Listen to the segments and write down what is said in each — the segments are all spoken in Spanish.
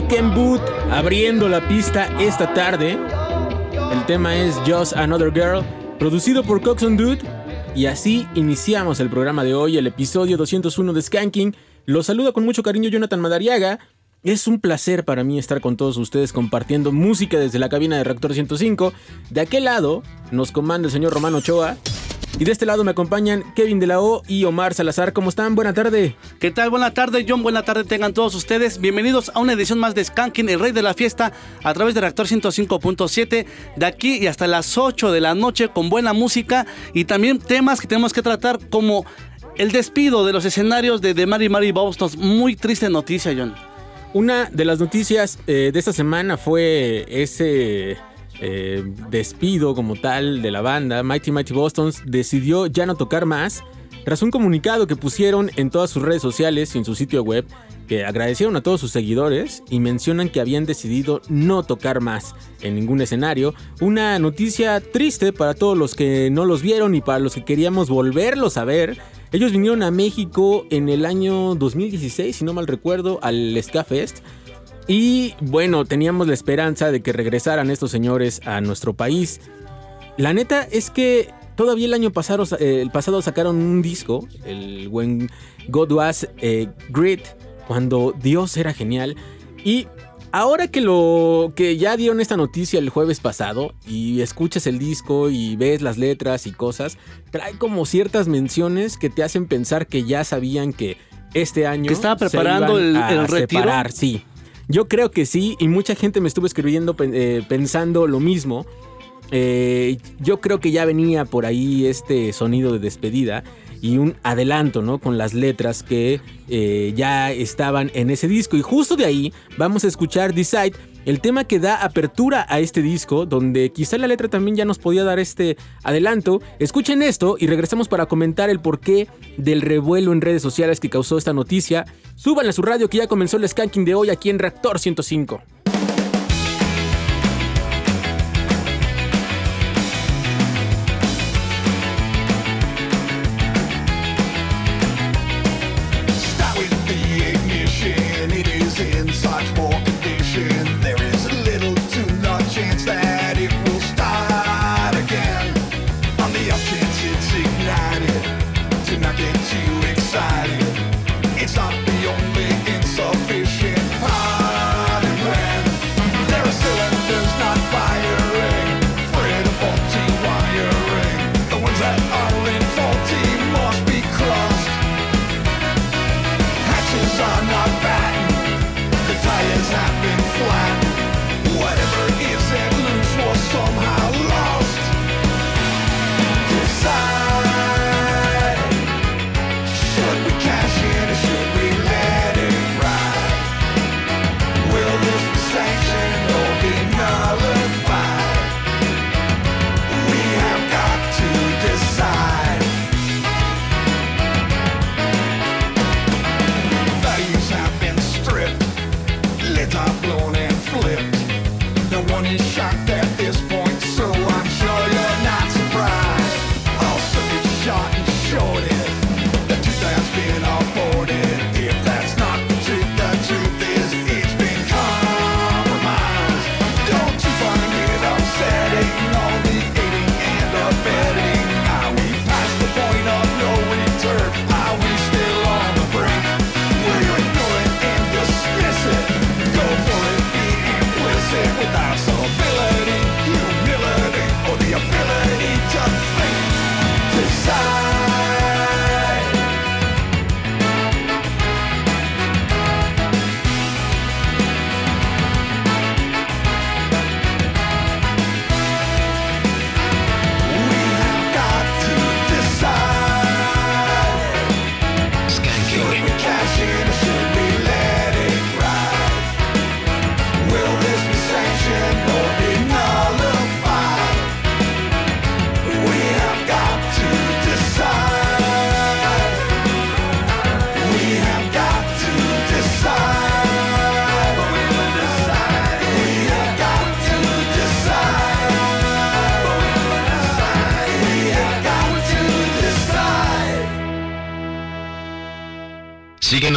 Ken Boot abriendo la pista esta tarde. El tema es Just Another Girl, producido por Coxon Dude. Y así iniciamos el programa de hoy, el episodio 201 de Skanking. Los saluda con mucho cariño Jonathan Madariaga. Es un placer para mí estar con todos ustedes compartiendo música desde la cabina de Reactor 105. De aquel lado nos comanda el señor Romano Ochoa. Y de este lado me acompañan Kevin de la O y Omar Salazar. ¿Cómo están? Buena tarde. ¿Qué tal? Buena tarde, John. Buena tarde tengan todos ustedes. Bienvenidos a una edición más de Skanking, el rey de la fiesta, a través de Reactor 105.7, de aquí y hasta las 8 de la noche con buena música y también temas que tenemos que tratar como el despido de los escenarios de The Mary Mary Boston. Muy triste noticia, John. Una de las noticias eh, de esta semana fue ese eh, despido como tal de la banda, Mighty Mighty Bostons decidió ya no tocar más tras un comunicado que pusieron en todas sus redes sociales y en su sitio web que agradecieron a todos sus seguidores y mencionan que habían decidido no tocar más en ningún escenario. Una noticia triste para todos los que no los vieron y para los que queríamos volverlos a ver. Ellos vinieron a México en el año 2016, si no mal recuerdo, al Ska Fest y bueno, teníamos la esperanza de que regresaran estos señores a nuestro país. La neta es que Todavía el año eh, pasado, sacaron un disco, el When God Was eh, Great, cuando Dios era genial. Y ahora que lo que ya dieron esta noticia el jueves pasado y escuchas el disco y ves las letras y cosas, trae como ciertas menciones que te hacen pensar que ya sabían que este año que estaba preparando se iban el, el a retiro. Sí, yo creo que sí y mucha gente me estuvo escribiendo eh, pensando lo mismo. Eh, yo creo que ya venía por ahí este sonido de despedida y un adelanto, ¿no? Con las letras que eh, ya estaban en ese disco. Y justo de ahí vamos a escuchar Decide, el tema que da apertura a este disco, donde quizá la letra también ya nos podía dar este adelanto. Escuchen esto y regresamos para comentar el porqué del revuelo en redes sociales que causó esta noticia. Súbanle a su radio que ya comenzó el skanking de hoy aquí en Reactor 105.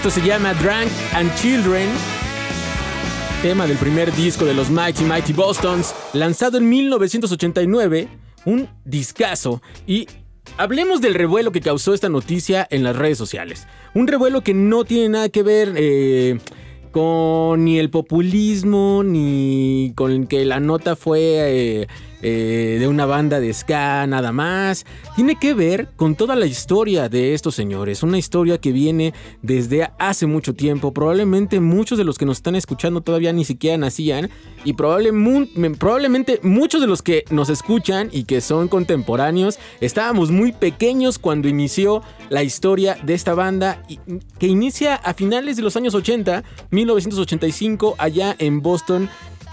Esto se llama Drunk and Children, tema del primer disco de los Mighty Mighty Bostons, lanzado en 1989, un discazo. Y hablemos del revuelo que causó esta noticia en las redes sociales. Un revuelo que no tiene nada que ver eh, con ni el populismo, ni con que la nota fue eh, eh, de una banda de ska, nada más. Tiene que ver con toda la historia de estos señores. Una historia que viene desde hace mucho tiempo. Probablemente muchos de los que nos están escuchando todavía ni siquiera nacían. Y probablemente muchos de los que nos escuchan y que son contemporáneos estábamos muy pequeños cuando inició la historia de esta banda que inicia a finales de los años 80, 1985, allá en Boston.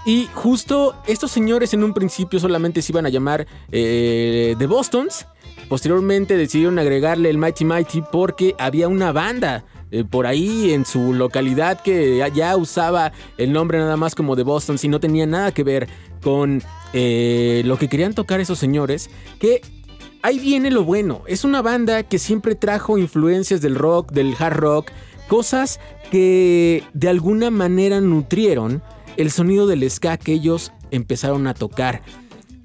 Y justo estos señores en un principio solamente se iban a llamar eh, The Bostons. Posteriormente decidieron agregarle el Mighty Mighty porque había una banda eh, por ahí en su localidad que ya- usaba el nombre nada más como The Bostons y no tenía nada que ver con eh, lo que querían tocar esos señores. Que ahí viene lo bueno. Es una banda que siempre trajo influencias del rock, del hard rock, cosas que de alguna manera nutrieron el sonido del ska que ellos empezaron a tocar.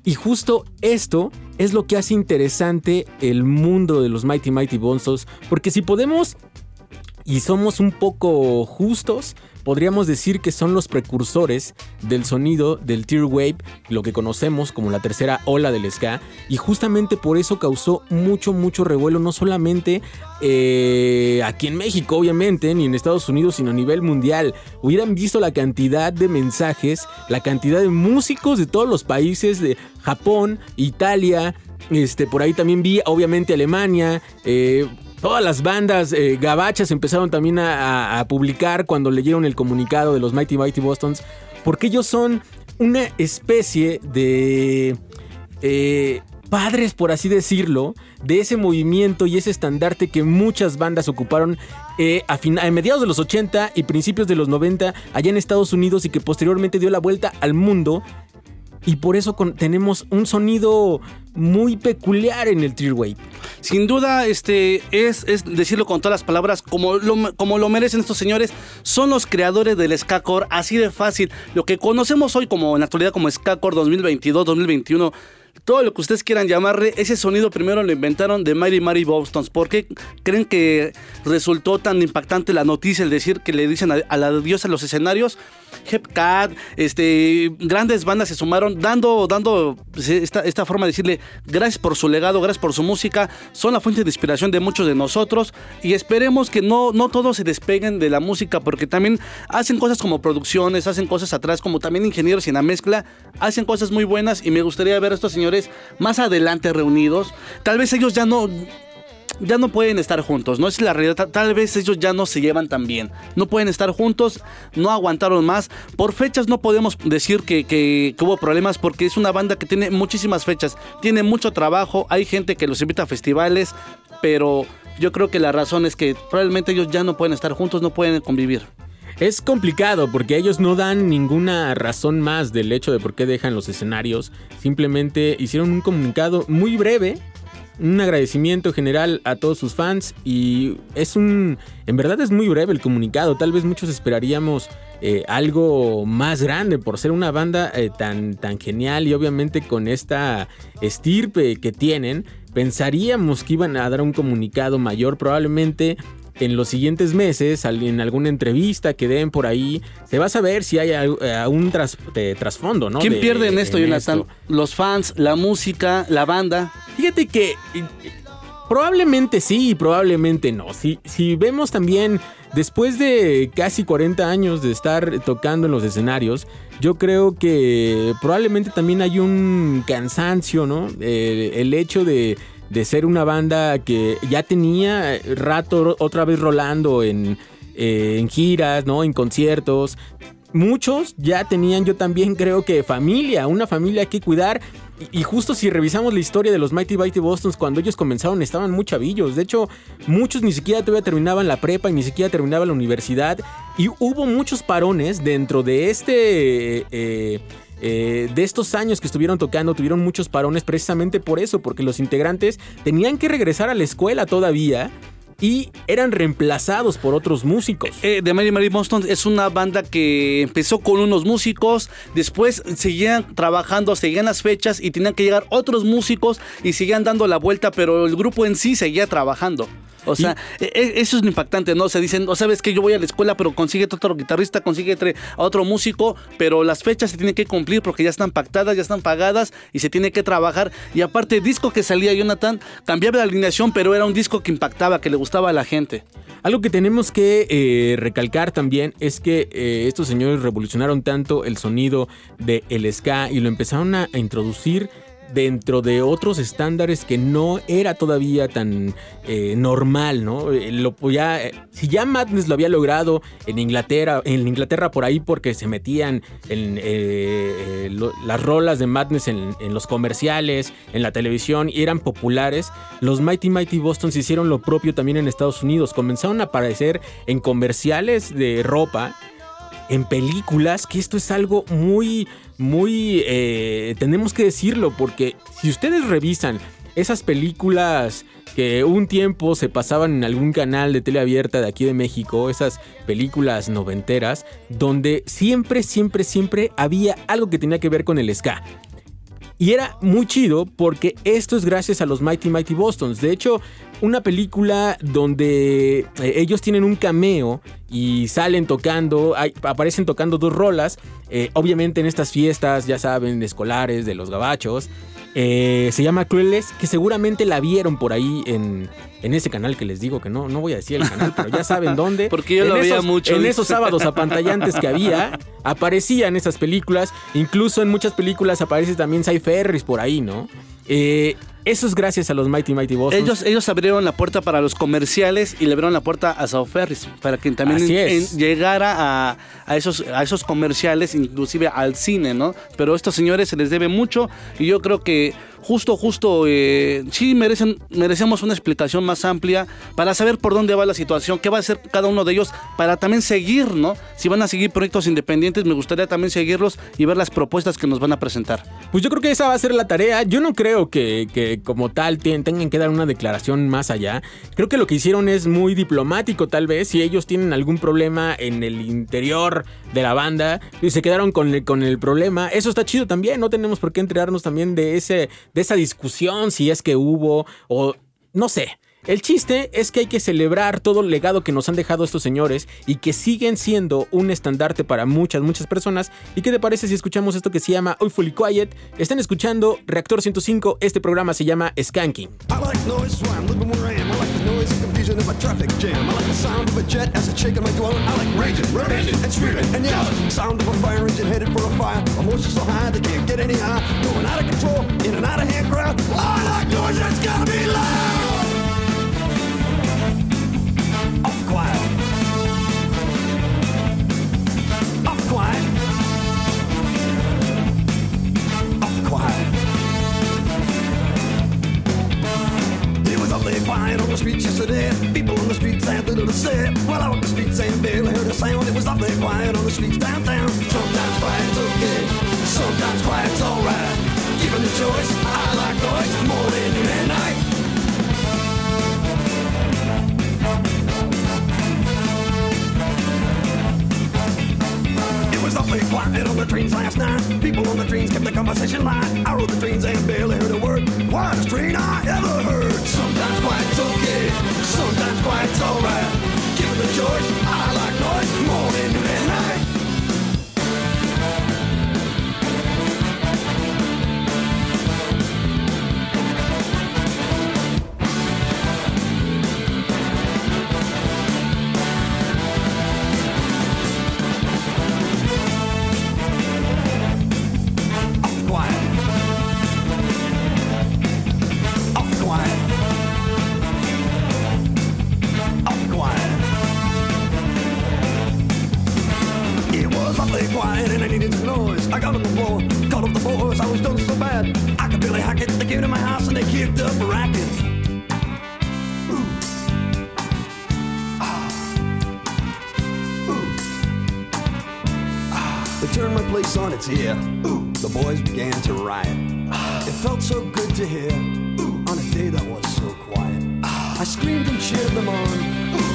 Y justo esto es lo que hace interesante el mundo de los Mighty Mighty Bonzos, porque si podemos y somos un poco justos, podríamos decir que son los precursores del sonido del tear wave, lo que conocemos como la tercera ola del ska, y justamente por eso causó mucho, mucho revuelo, no solamente eh, aquí en México, obviamente, ni en Estados Unidos, sino a nivel mundial. Hubieran visto la cantidad de mensajes, la cantidad de músicos de todos los países de Japón, Italia, este, por ahí también vi, obviamente, Alemania, eh, Todas las bandas eh, gabachas empezaron también a, publicar cuando leyeron el comunicado de los Mighty Mighty Bostons, porque ellos son una especie de eh, padres, por así decirlo, de ese movimiento y ese estandarte que muchas bandas ocuparon eh, a mediados de los 80 y principios de los 90 allá en Estados Unidos y que posteriormente dio la vuelta al mundo. Y por eso tenemos un sonido muy peculiar en el Wave. Sin duda, este es, es decirlo con todas las palabras, como lo, como lo merecen estos señores, son los creadores del Skacore, así de fácil. Lo que conocemos hoy como en la actualidad como Skacore 2022, 2021, todo lo que ustedes quieran llamarle, ese sonido primero lo inventaron de Mighty Mighty Bostons. ¿Por qué creen que resultó tan impactante la noticia el decir que le dicen a, la diosa los escenarios? Hepcat, este, grandes bandas se sumaron dando, dando pues, esta, esta forma de decirle gracias por su legado, gracias por su música, son la fuente de inspiración de muchos de nosotros y esperemos que no, no todos se despeguen de la música porque también hacen cosas como producciones, hacen cosas atrás como también ingenieros en la mezcla, hacen cosas muy buenas y me gustaría ver a estos más adelante reunidos. Tal vez ellos ya no, ya no pueden estar juntos, no es la realidad. Ta- Tal vez ellos ya no se llevan tan bien. No pueden estar juntos, no aguantaron más. Por fechas no podemos decir que- que hubo problemas porque es una banda que tiene muchísimas fechas, tiene mucho trabajo, hay gente que los invita a festivales, pero yo creo que la razón es que probablemente ellos ya no pueden estar juntos, no pueden convivir. Es complicado porque ellos no dan ninguna razón más del hecho de por qué dejan los escenarios. Simplemente hicieron un comunicado muy breve, un agradecimiento general a todos sus fans y es un... En verdad es muy breve el comunicado. Tal vez muchos esperaríamos eh, algo más grande por ser una banda eh, tan, tan genial y obviamente con esta estirpe que tienen. Pensaríamos que iban a dar un comunicado mayor probablemente en los siguientes meses, en alguna entrevista que den por ahí, se va a saber si hay eh, un tras- de trasfondo, ¿no? ¿Quién De- pierde en esto, en Jonathan? esto. Los fans, la música, la banda. Fíjate que eh, Probablemente sí, probablemente no. Si, si vemos también, después de casi 40 años de estar tocando en los escenarios, yo creo que probablemente también hay un cansancio, ¿no? Eh, el hecho de, de ser una banda que ya tenía rato otra vez rolando en, eh, en giras, ¿no? En conciertos. Muchos ya tenían, yo también creo que familia, una familia que cuidar. Y, justo si revisamos la historia de los Mighty Mighty Bostons, cuando ellos comenzaron estaban muy chavillos. De hecho, muchos ni siquiera todavía terminaban la prepa y ni siquiera terminaban la universidad. Y hubo muchos parones dentro de este... eh, eh, de estos años que estuvieron tocando, tuvieron muchos parones precisamente por eso, porque los integrantes tenían que regresar a la escuela todavía y eran reemplazados por otros músicos. Eh, The Mary Mary Boston es una banda que empezó con unos músicos, después seguían trabajando, seguían las fechas y tenían que llegar otros músicos y seguían dando la vuelta, pero el grupo en sí seguía trabajando. O sea, e- e- eso es lo impactante, ¿no? O sea, dicen, o sabes que yo voy a la escuela, pero consigue otro guitarrista, consigue a otro músico, pero las fechas se tienen que cumplir porque ya están pactadas, ya están pagadas y se tiene que trabajar. Y aparte, el disco que salía Jonathan cambiaba la alineación, pero era un disco que impactaba, que le gustaba a la gente. Algo que tenemos que eh, recalcar también es que eh, estos señores revolucionaron tanto el sonido del el ska y lo empezaron a introducir dentro de otros estándares que no era todavía tan eh, normal, ¿no? Eh, eh, si ya Madness lo había logrado en Inglaterra, en Inglaterra por ahí porque se metían en, eh, las rolas de Madness en, en los comerciales, en la televisión y eran populares, los Mighty Mighty Bostons hicieron lo propio también en Estados Unidos. Comenzaron a aparecer en comerciales de ropa en películas, que esto es algo muy, muy, eh, tenemos que decirlo, porque si ustedes revisan esas películas que un tiempo se pasaban en algún canal de tele abierta de aquí de México, esas películas noventeras, donde siempre, siempre, siempre había algo que tenía que ver con el ska. Y era muy chido porque esto es gracias a los Mighty Mighty Bostons. De hecho, una película donde eh, ellos tienen un cameo y salen tocando, hay- aparecen tocando dos rolas. eh, obviamente en estas fiestas, ya saben, escolares de los gabachos. eh, se llama Crueles, que seguramente la vieron por ahí en, en ese canal que les digo, que no, no voy a decir el canal, pero ya saben dónde. Porque yo En lo veía esos- mucho, En esos sábados apantallantes que había, aparecían esas películas. Incluso en muchas películas aparece también Cy Ferris por ahí, ¿no? Eh, eso es gracias a los Mighty Mighty Bostons. Ellos, ellos abrieron la puerta para los comerciales y le abrieron la puerta a Sao Ferris para que también en- en- llegara a, a esos, a esos comerciales, inclusive al cine, ¿no? Pero a estos señores se les debe mucho y yo creo que justo, justo, eh, sí merecen, merecemos una explicación más amplia para saber por dónde va la situación, qué va a hacer cada uno de ellos, para también seguir, ¿no? Si van a seguir proyectos independientes, me gustaría también seguirlos y ver las propuestas que nos van a presentar. Pues yo creo que esa va a ser la tarea. Yo no creo que, que como tal ten- tengan que dar una declaración más allá. Creo que lo que hicieron es muy diplomático tal vez. Si ellos tienen algún problema en el interior de la banda y se quedaron con el, con el problema, eso está chido también. No tenemos por qué enterarnos también de, ese, de esa discusión, si es que hubo o no sé. El chiste es que hay que celebrar todo el legado que nos han dejado estos señores y que siguen siendo un estandarte para muchas, muchas personas. ¿Y qué te parece si escuchamos esto que se llama Awfully Quiet? Están escuchando Reactor 105, este programa se llama Skanking. Noise, the and confusion of a traffic jam. I like the sound of a jet as it's shaking my dwelling. I like raging, raving, and screaming and yelling. Sound of a fire engine headed for a fire. Emotions so high they can't get any higher. Going out of control in an out of hand crowd. I like noise that's gotta be loud. Off. Awfully quiet on the streets yesterday. People on the streets had little to say. While I walked the streets and barely heard a sound. It was awfully quiet on the streets downtown. Sometimes quiet's okay, sometimes quiet's alright. Given the choice, I like noise more than noon and. It was awfully quiet on the trains last night. People on the trains kept the conversation light. I rode the trains and barely heard a word. Quietest train I ever heard. Sometimes quiet's okay, sometimes quiet's alright. Given the choice, I like noise. More than quiet and I needed some noise. I got on the floor, called up the boys. I was done so bad. I could barely hack it. They came to my house and they kicked up a racket. They turned my place on its ear. Ooh, the boys began to riot. It felt so good to hear. Ooh, on a day that was so quiet. I screamed and cheered them on,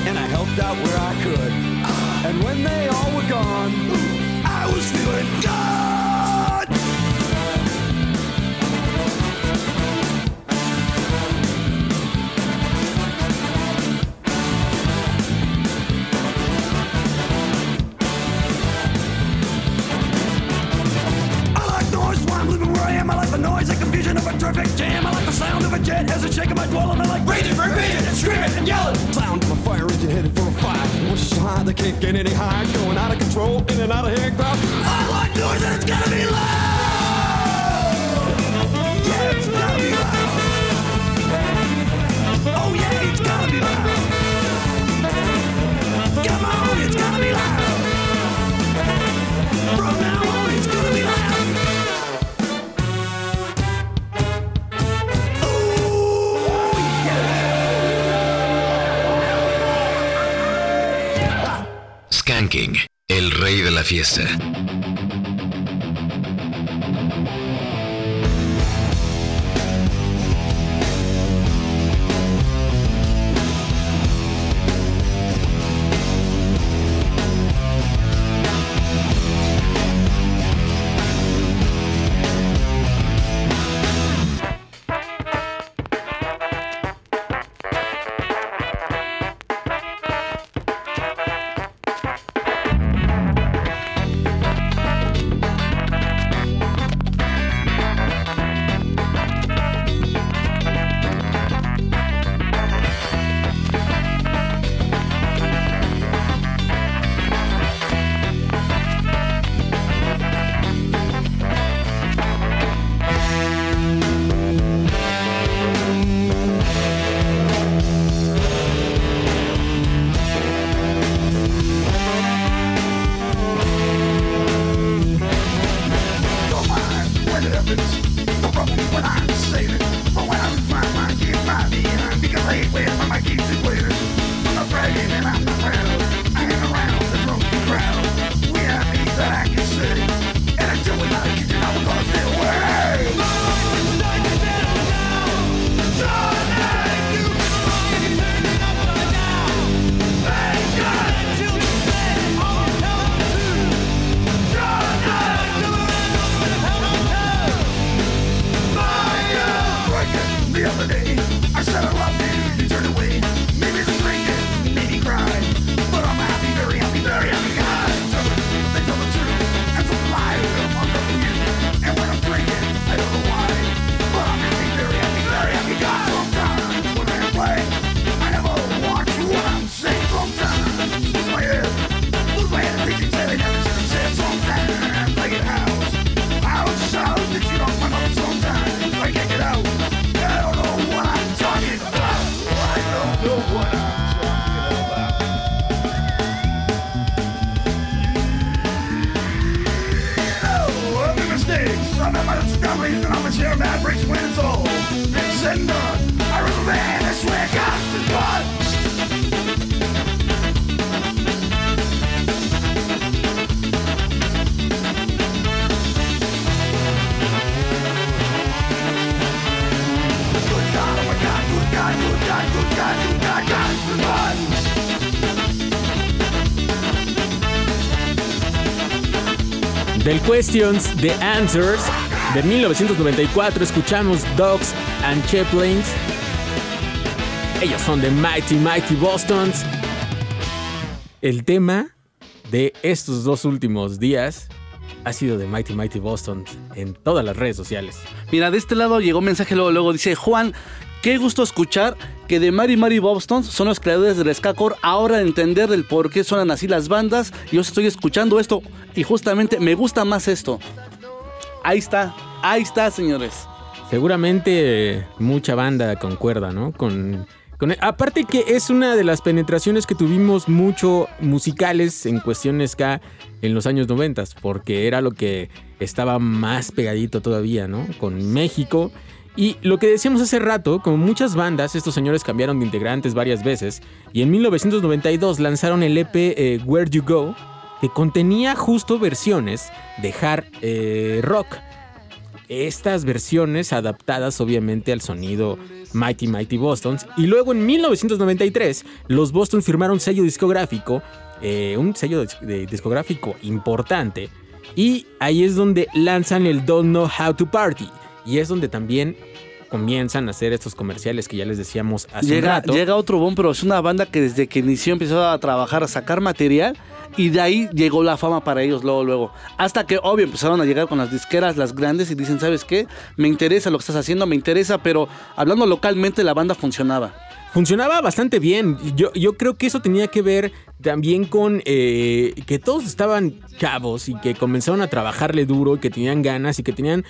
and I helped out where I could. And when they all were gone, was feeling the jet of a shake of my dwelling. I like breathing, breathing, and screaming and yelling. Sound of a fire engine headed for a fire. Wish is high, they can't get any higher. Fiesta. Questions, The Answers, de 1994, escuchamos Dogs and Chaplains. Ellos son de Mighty Mighty Bostons. El tema de estos dos últimos días ha sido de Mighty Mighty Bostons en todas las redes sociales. Mira, de este lado llegó un mensaje luego, luego dice Juan, qué gusto escuchar que de Mary Mary Bobstones son los creadores del ska core. Ahora entender el por qué suenan así las bandas. Yo estoy escuchando esto y justamente me gusta más esto. Ahí está, ahí está, señores. Seguramente mucha banda concuerda, ¿no? Con, con e, aparte que es una de las penetraciones que tuvimos mucho musicales en cuestiones ska en los años 90, porque era lo que estaba más pegadito todavía, ¿no? Con México y lo que decíamos hace rato, como muchas bandas, estos señores cambiaron de integrantes varias veces y en 1992 lanzaron el EP eh, Where You Go, que contenía justo versiones de hard eh, rock. Estas versiones adaptadas obviamente al sonido Mighty Mighty Bostons. Y luego en 1993 los Boston firmaron sello discográfico, eh, un sello discográfico importante. Y ahí es donde lanzan el Don't Know How to Party. Y es donde también comienzan a hacer estos comerciales que ya les decíamos hace un Llega, rato. llega otro boom, pero es una banda que desde que inició empezó a trabajar, a sacar material y de ahí llegó la fama para ellos luego, luego. Hasta que, obvio, empezaron a llegar con las disqueras, las grandes y dicen, ¿sabes qué? Me interesa lo que estás haciendo, me interesa, pero hablando localmente la banda funcionaba. Funcionaba bastante bien. Yo, yo creo que eso tenía que ver también con eh, que todos estaban chavos y que comenzaron a trabajarle duro y que tenían ganas y que tenían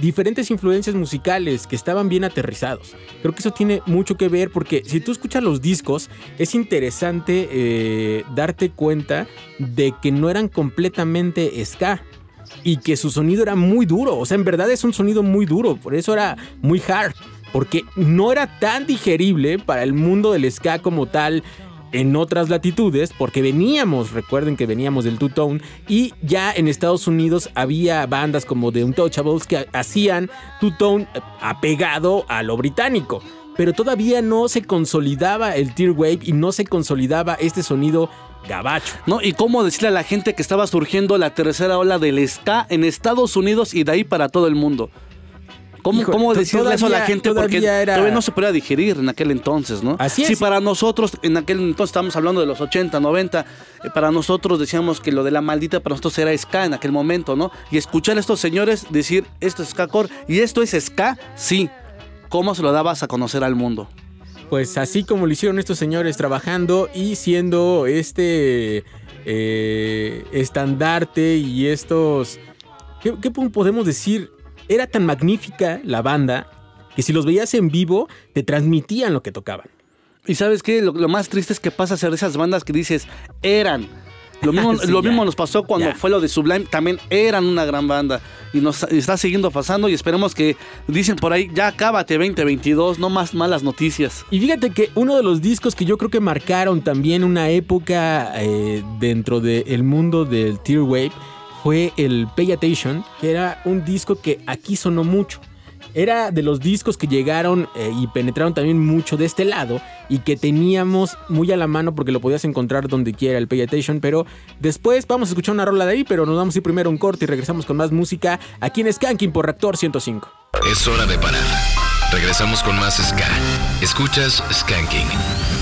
diferentes influencias musicales que estaban bien aterrizados. Creo que eso tiene mucho que ver porque si tú escuchas los discos es interesante eh, darte cuenta de que no eran completamente ska y que su sonido era muy duro. O sea, en verdad es un sonido muy duro, por eso era muy hard. Porque no era tan digerible para el mundo del ska como tal en otras latitudes, porque veníamos, recuerden que veníamos del two-tone, y ya en Estados Unidos había bandas como The Untouchables que hacían two-tone eh, apegado a lo británico. Pero todavía no se consolidaba el tear wave y no se consolidaba este sonido gabacho. ¿No? Y cómo decirle a la gente que estaba surgiendo la tercera ola del ska en Estados Unidos y de ahí para todo el mundo. ¿Cómo, Hijo, cómo decirle eso a la todavía- gente? Porque todavía era- todavía no se podía digerir en aquel entonces, ¿no? Así Si es. para nosotros, en aquel entonces estábamos hablando de los 80, 90, eh, para nosotros decíamos que lo de la maldita para nosotros era ska en aquel momento, ¿no? Y escuchar a estos señores decir, esto es ska core y esto es ska, sí. ¿Cómo se lo dabas a conocer al mundo? Pues así como lo hicieron estos señores trabajando y siendo este eh, estandarte y estos... ¿qué, qué podemos decir? Era tan magnífica la banda que si los veías en vivo te transmitían lo que tocaban. Y sabes qué, lo, lo más triste es que pasa a ser de esas bandas que dices, eran. Lo mismo, Sí, lo ya. mismo nos pasó cuando Ya. fue lo de Sublime, también eran una gran banda. Y nos está siguiendo pasando y esperemos que, dicen por ahí, ya cábate 2022, no más malas noticias. Y fíjate que uno de los discos que yo creo que marcaron también una época eh, dentro del mundo del Tear Wave fue el Pay Attention, que era un disco que aquí sonó mucho. Era de los discos que llegaron eh, y penetraron también mucho de este lado y que teníamos muy a la mano porque lo podías encontrar donde quiera el Pay Attention. Pero después vamos a escuchar una rola de ahí, pero nos vamos a ir primero un corte y regresamos con más música aquí en Skanking por Reactor 105. Es hora de parar. Regresamos con más Ska. Escuchas Skanking.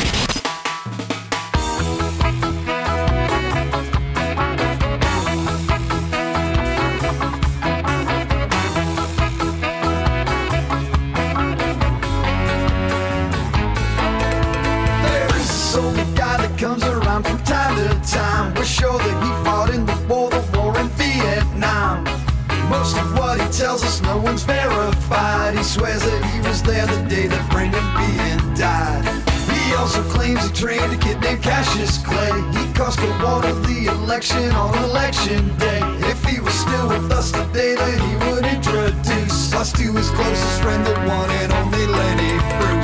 Verified. He swears that he was there the day that Brendan Behan died. He also claims he trained a kid named Cassius Clay. He cost the water the election on election day. If he was still with us today, then he would introduce us to his closest friend, the one and only Lenny Bruce.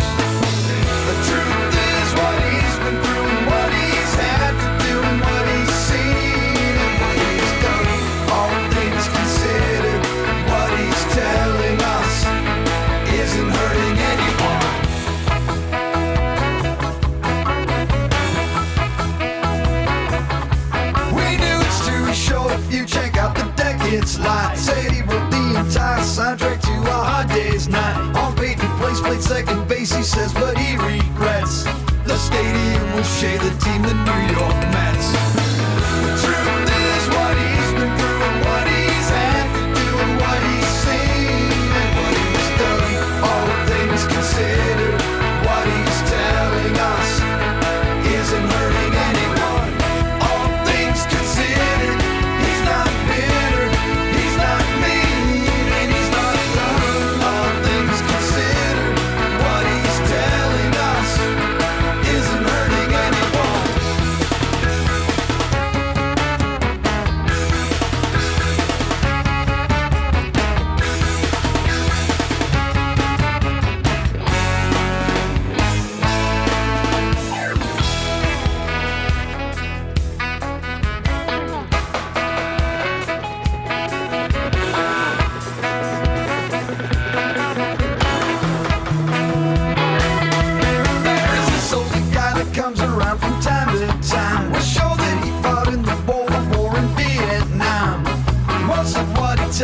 second base, he says, but he regrets. The stadium will shade the team, the New York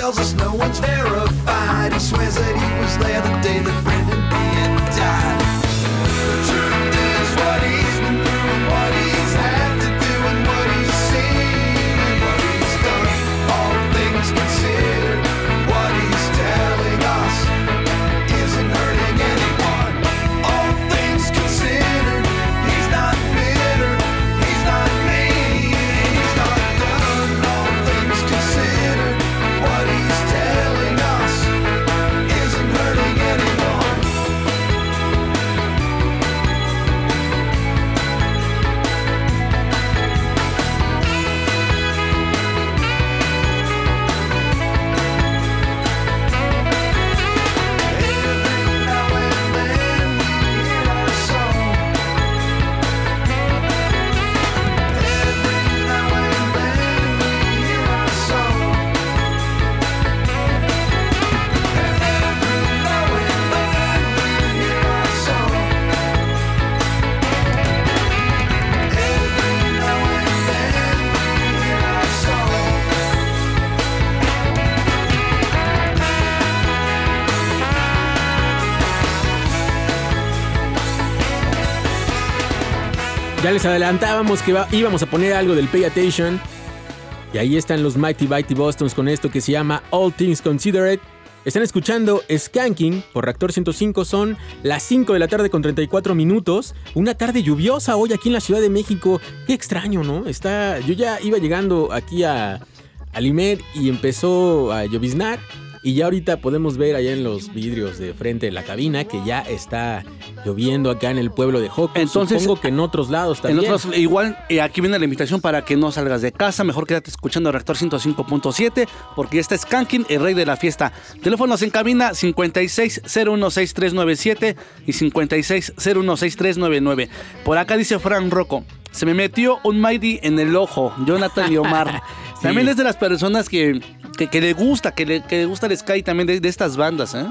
tells us no one's there les adelantábamos que íbamos a poner algo del Pay Attention. Y ahí están los Mighty Mighty Bostons con esto que se llama All Things Considered. Están escuchando Skanking por Reactor 105. Son las 5 de la tarde con 34 minutos. Una tarde lluviosa hoy aquí en la Ciudad de México. Qué extraño, ¿no? Está, yo ya iba llegando aquí a, a Limer y empezó a lloviznar. Y ya ahorita podemos ver allá en los vidrios de frente de la cabina que ya está lloviendo acá en el pueblo de Joco. Entonces, Supongo que en otros lados En también. otros, igual, eh, aquí viene la invitación para que no salgas de casa. Mejor quédate escuchando Reactor 105.7 porque este es Kankin, el rey de la fiesta. Teléfonos en cabina 56016397 y 56016399. Por acá dice Fran Rocco. Se me metió un Mighty en el ojo, Jonathan y Omar. Sí. También es de las personas que, que, que le gusta, que le, que le gusta el Sky también de, de estas bandas, ¿eh?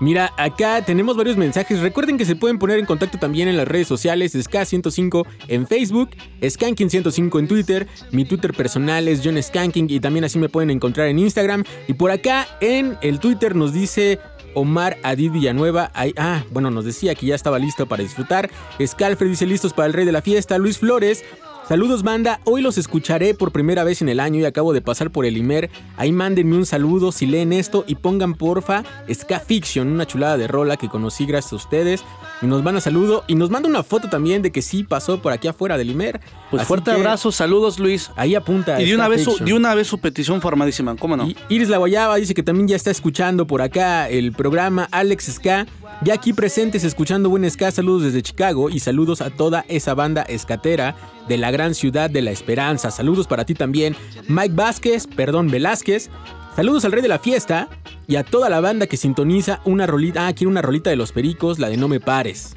Mira, acá tenemos varios mensajes. Recuerden que se pueden poner en contacto también en las redes sociales Ska105 en Facebook, Skanking105 en Twitter, mi Twitter personal es John Skanking y también así me pueden encontrar en Instagram. Y por acá en el Twitter nos dice Omar Adid Villanueva. Ah, bueno, nos decía que ya estaba listo para disfrutar. Scalfred dice listos para el rey de la fiesta. Luis Flores. Saludos banda, hoy los escucharé por primera vez en el año y acabo de pasar por el Imer. Ahí mándenme un saludo si leen esto y pongan porfa Ska Fiction, una chulada de rola que conocí gracias a ustedes. Y nos van a saludo y nos manda una foto también de que sí pasó por aquí afuera del Imer. Pues Así fuerte que abrazo, saludos Luis. Ahí apunta. Y de Ska una, vez su, Fiction. de una vez su petición formadísima, ¿cómo no? Y Iris La Guayaba dice que también ya está escuchando por acá el programa Alex Ska. Ya aquí presentes escuchando buen ska, saludos desde Chicago y saludos a toda esa banda escatera de la gran ciudad de la esperanza. Saludos para ti también, Mike Vázquez, perdón, Velázquez. Saludos al rey de la fiesta y a toda la banda que sintoniza una rolita. Ah, quiero una rolita de los pericos, la de No Me Pares.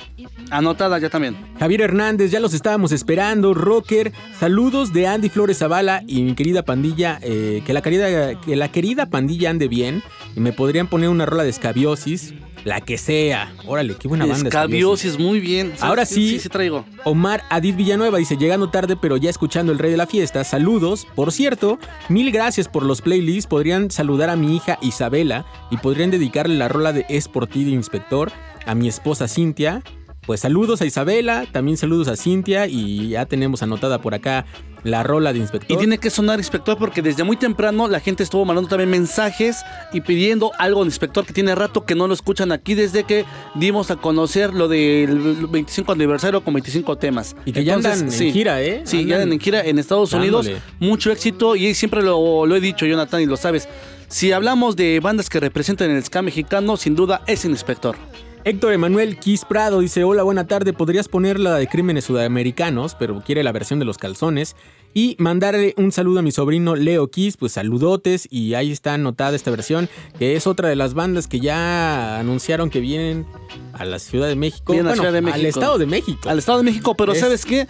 Anotada ya también. Javier Hernández, ya los estábamos esperando. Rocker, saludos de Andy Flores Zavala y mi querida pandilla. eh, que, la querida, que la querida pandilla ande bien. Y me podrían poner una rola de escabiosis, la que sea. Órale, qué buena banda. Escabiosis, muy bien. Ahora sí. Sí, sí traigo. Omar Adid Villanueva dice, llegando tarde pero ya escuchando el rey de la fiesta, saludos. Por cierto, mil gracias por los playlists. Podrían saludar a mi hija Isabela y podrían dedicarle la rola de Es por ti de inspector a mi esposa Cintia. Pues saludos a Isabela, también saludos a Cintia y ya tenemos anotada por acá la rola de inspector. Y tiene que sonar inspector porque desde muy temprano la gente estuvo mandando también mensajes y pidiendo algo de inspector que tiene rato que no lo escuchan aquí desde que dimos a conocer lo del 25 aniversario con 25 temas. Y que ya andan en gira, ¿eh? Sí, ya Andan en gira en Estados Unidos. Mucho éxito y siempre lo, lo he dicho, Jonathan, y lo sabes. Si hablamos de bandas que representan el ska mexicano, sin duda es inspector. Héctor Emanuel Kiss Prado dice, hola, buena tarde, podrías poner la de Crímenes Sudamericanos, pero quiere la versión de los calzones. Y mandarle un saludo a mi sobrino Leo Kiss, pues saludotes, y ahí está anotada esta versión, que es otra de las bandas que ya anunciaron que vienen a la Ciudad de México. A Bueno, Ciudad de al México. Estado de México. Al Estado de México, pero Es- ¿sabes qué?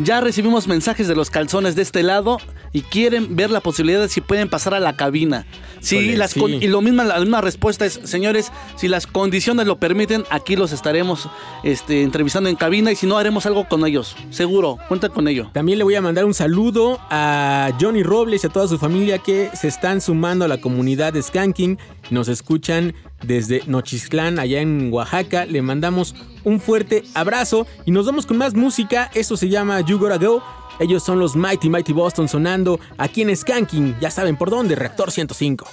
Ya recibimos mensajes de los calzones de este lado y quieren ver la posibilidad de si pueden pasar a la cabina. Sí, las y lo misma, la misma respuesta es, señores, si las condiciones lo permiten, aquí los estaremos este, entrevistando en cabina y si no, haremos algo con ellos. Seguro, cuenta con ello. También le voy a mandar un saludo a Johnny Robles y a toda su familia que se están sumando a la comunidad de Skanking. Nos escuchan desde Nochistlán, allá en Oaxaca. Le mandamos un fuerte abrazo y nos vamos con más música. Esto se llama You Gotta Go. Ellos son los Mighty Mighty Boston sonando aquí en Skanking. Ya saben por dónde, Reactor 105.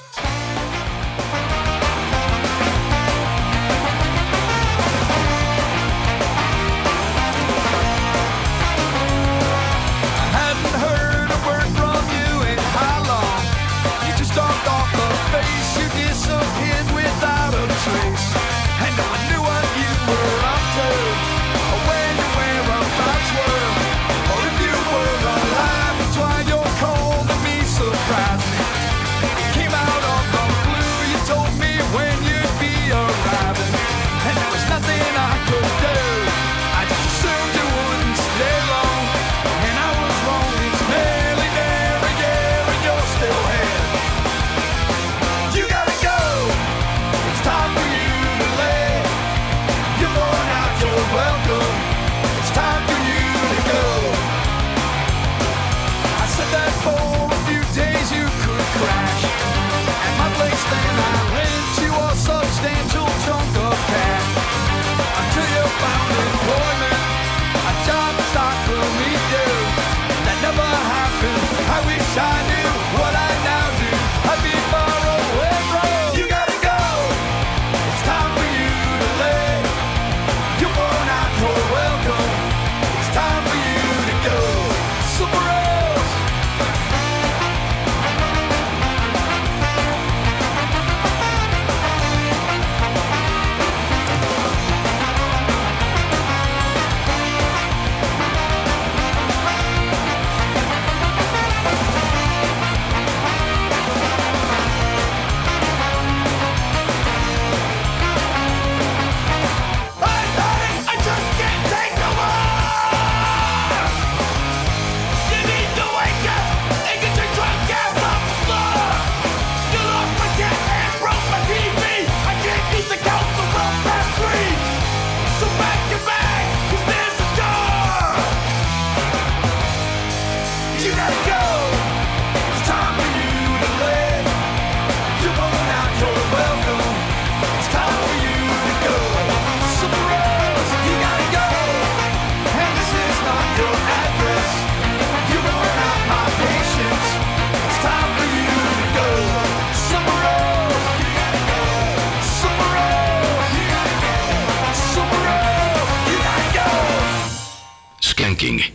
stand. When she substantial.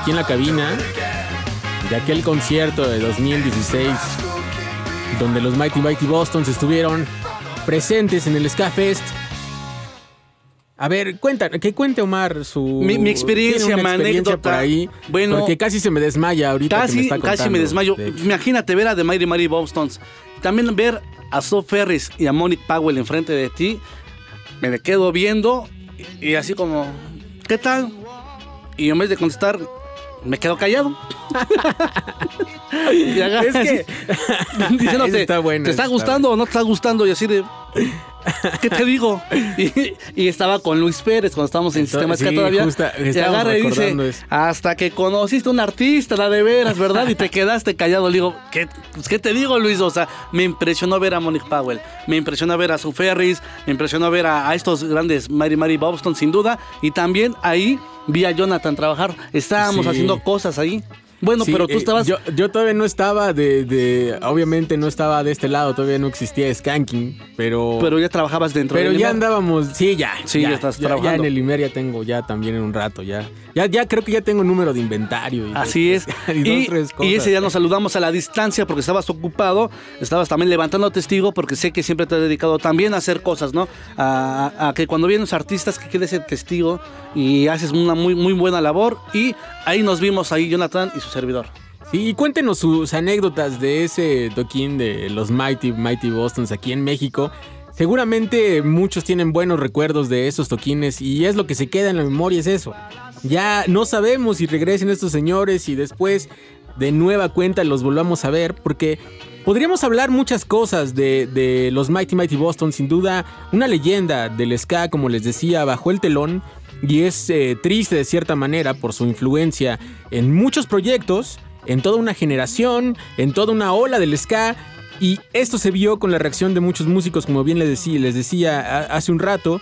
Aquí en la cabina de aquel concierto de 2016 donde los Mighty Mighty Bostons estuvieron presentes en el Ska Fest. A ver, cuenta, que cuente Omar su Mi- mi experiencia, una mi experiencia anécdota. por ahí, Bueno, porque casi se me desmaya ahorita que me Casi, está contando. casi me desmayo. de. Imagínate ver a The Mighty Mighty Bobstones. También ver a Zoe Ferris y a Monique Powell enfrente de ti. Me le quedo viendo y así como, ¿qué tal? Y en vez de contestar, me quedo callado. y Es que- diciéndote, está bueno, ¿te está gustando o no te está gustando? Y así de, ¿qué te digo? Y, y estaba con Luis Pérez cuando estábamos en Entonces, Sistema sí, todavía. justa- y agarra y dice, eso. hasta que conociste a un artista, la de veras, ¿verdad? Y te quedaste callado. Le digo, ¿qué, pues, ¿qué te digo, Luis? O sea, me impresionó ver a Monique Powell, me impresionó ver a Sue Ferris, me impresionó ver a, a estos grandes Mary Mary Bobston, sin duda. Y también ahí vi a Jonathan trabajar. Estábamos Sí. haciendo cosas ahí. Bueno, Sí, pero tú eh, estabas... Yo, yo todavía no estaba de, de- Obviamente no estaba de este lado, todavía no existía Skanking, pero. pero ya trabajabas dentro pero ya andábamos. Sí, ya. Sí, ya estás ya, trabajando. Ya en el Imer ya tengo, ya también en un rato, ya. Ya, ya creo que ya tengo número de inventario. Y Así es. y, dos, Y, tres y cosas. ese día nos saludamos a la distancia porque estabas ocupado, estabas también levantando testigo porque sé que siempre te has dedicado también a hacer cosas, ¿no? A, a que cuando vienen los artistas que quede ese testigo y haces una muy, muy buena labor. Y ahí nos vimos ahí Jonathan y servidor. Y cuéntenos sus anécdotas de ese toquín de los Mighty, Mighty Bostons aquí en México. Seguramente muchos tienen buenos recuerdos de esos toquines y es lo que se queda en la memoria, es eso. Ya no sabemos si regresen estos señores y después de nueva cuenta los volvamos a ver porque podríamos hablar muchas cosas de, de los Mighty Mighty Boston, sin duda una leyenda del ska, como les decía, bajo el telón y es eh, triste de cierta manera por su influencia en muchos proyectos, en toda una generación, en toda una ola del ska. Y esto se vio con la reacción de muchos músicos, como bien les decía, les decía hace un rato.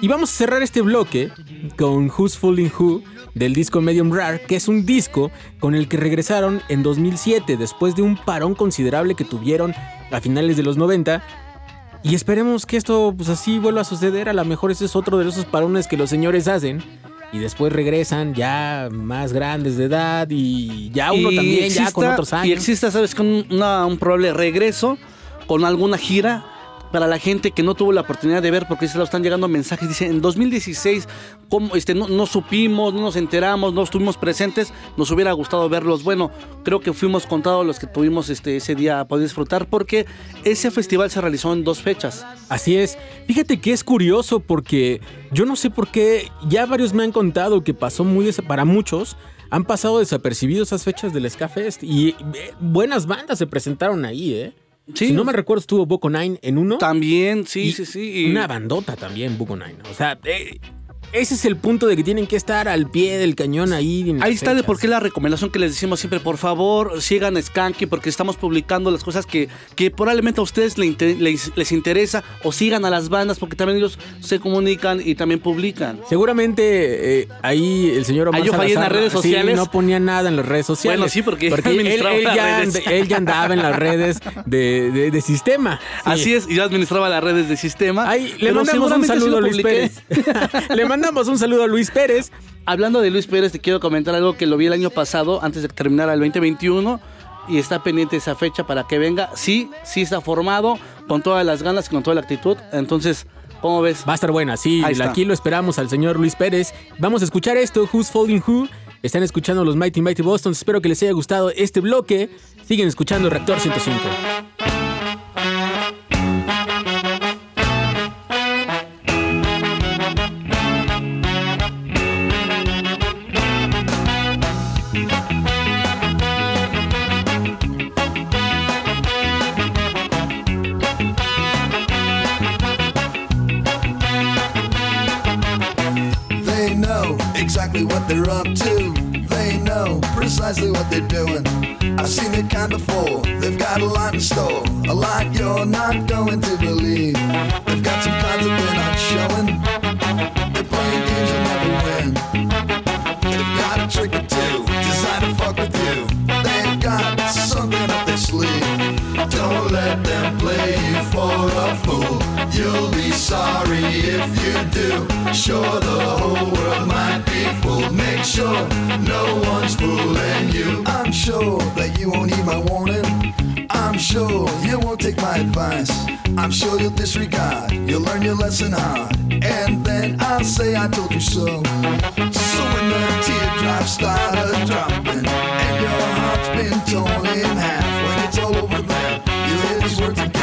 Y vamos a cerrar este bloque con Who's Fooling Who del disco Medium Rare, que es un disco con el que regresaron en 2007, después de un parón considerable que tuvieron a finales de los 90. Y esperemos que esto pues así vuelva a suceder. A lo mejor ese es otro de esos parones que los señores hacen. Y después regresan ya más grandes de edad y ya uno Y también, ya con otros años. Y exista, ¿sabes? Con una- un probable regreso, con alguna gira para la gente que no tuvo la oportunidad de ver, porque se lo están llegando mensajes. Dice, en 2016, ¿cómo, este, no, no supimos, no nos enteramos, no estuvimos presentes, nos hubiera gustado verlos. Bueno, creo que fuimos contados los que tuvimos este, ese día a poder disfrutar, porque ese festival se realizó en dos fechas. Así es. Fíjate que es curioso porque yo no sé por qué, ya varios me han contado que pasó muy para muchos, han pasado desapercibidos esas fechas del Ska Fest y eh, buenas bandas se presentaron ahí, ¿eh? Sí. Si no me recuerdo, estuvo Boco Nine en uno. También, sí, y sí, sí. y- Una bandota también, Boco Nine. O sea, eh, ese es el punto de que tienen que estar al pie del cañón ahí. en Ahí está de por qué la recomendación que les decimos siempre, por favor, sigan Skanky porque estamos publicando las cosas que, que probablemente a ustedes le inter- les, les interesa o sigan a las bandas porque también ellos se comunican y también publican. Seguramente eh, ahí el señor Omar Ahí yo fallé en las redes sí, sociales. no ponía nada en las redes sociales. Bueno, sí, porque él él, él ya, él andaba en las redes de, de- de sistema. Sí. Así es, y yo administraba las redes de sistema. Ahí, le mandamos un saludo a Luis. Pérez. le mandamos un saludo a Luis Pérez. Hablando de Luis Pérez, te quiero comentar algo que lo vi el año pasado, antes de que terminara el 2021, y está pendiente esa fecha para que venga. Sí, sí está formado, con todas las ganas y con toda la actitud. Entonces, ¿cómo ves? Va a estar buena, sí. Ahí está. Aquí lo esperamos al señor Luis Pérez. Vamos a escuchar esto, Who's Folding Who. Están escuchando los Mighty Mighty Boston. Espero que les haya gustado este bloque. Siguen escuchando Reactor 105. They're up to. They know precisely what they're doing. I've seen it kind before. They've got a lot in store, a lot you're not going to believe. They've got some plans that they're not showing. They're playing games you'll never win. They've got a trick or two designed to fuck with you. They've got something up their sleeve. Don't let them play you for a fool. You'll be sorry if you do. Sure, the whole world might be fooled. Make sure no one's fooling you. I'm sure that you won't heed my warning. I'm sure you won't take my advice. I'm sure you'll disregard. You'll learn your lesson hard. And then I'll say I told you so. So when the teardrops start dropping and your heart's been torn in half, when it's all over then you'll hear these words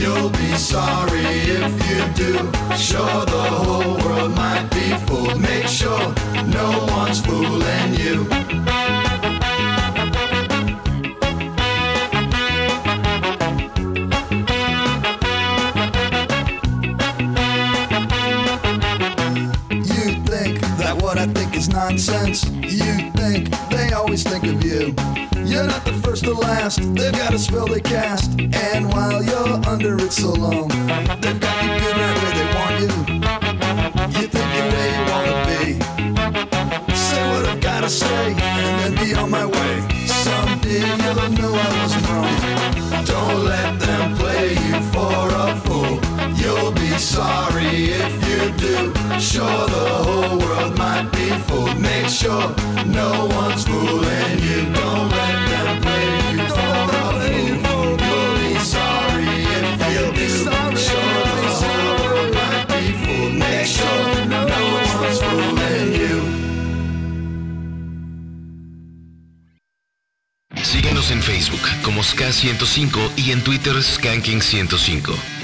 You'll be sorry if you do. Sure, the whole world might be fooled. Make sure no one's fooling you. You think that what I think is nonsense. You think always think of you. You're not the first or last. They've got a spell they cast. And while you're under it so long, they've got you good right where they want you. You think you're where you wanna be. Say what I've gotta say, and then be on my way. Someday you'll know I wasn't wrong. Don't let them play you for a fool. You'll be sorry if you do. Sure, the whole world might be fooled. Make sure no one's 105 y en Twitter Skanking105.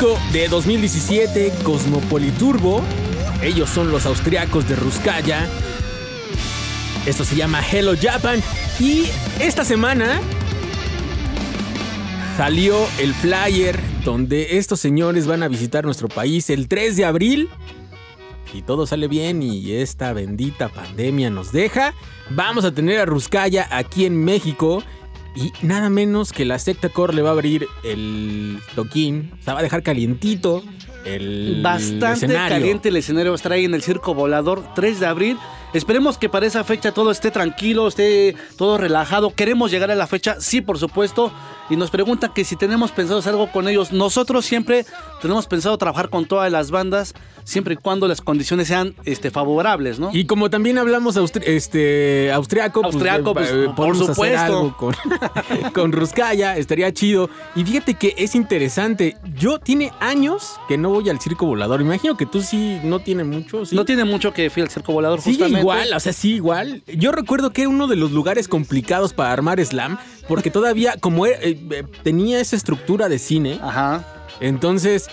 De 2017, Cosmopoliturbo. Ellos son los austriacos de Ruskaya. Esto se llama Hello Japan. Y esta semana salió el flyer donde estos señores van a visitar nuestro país el 3 de abril. Si todo sale bien y esta bendita pandemia nos deja, vamos a tener a Ruskaya aquí en México. Y nada menos que la secta core le va a abrir el toquín. O sea, va a dejar calientito el Bastante escenario. caliente el escenario va a estar ahí en el Circo Volador 3 de abril. Esperemos que para esa fecha todo esté tranquilo, esté todo relajado. Queremos llegar a la fecha, sí, por supuesto. Y nos preguntan que si tenemos pensado hacer algo con ellos. Nosotros siempre tenemos pensado trabajar con todas las bandas, siempre y cuando las condiciones sean este, favorables, ¿no? Y como también hablamos austri- este, austriaco, pues, Austriaco, pues, eh, por hacer supuesto. algo con, con Ruskaya, estaría chido. Y fíjate que es interesante. Yo tiene años que no voy al circo volador. Imagino que tú sí no tiene mucho. ¿sí? No tiene mucho que fui al Circo Volador justamente. igual, o sea, sí, igual. Yo recuerdo que era uno de los lugares complicados para armar slam, porque todavía, como era- eh, eh, tenía esa estructura de cine, Ajá. entonces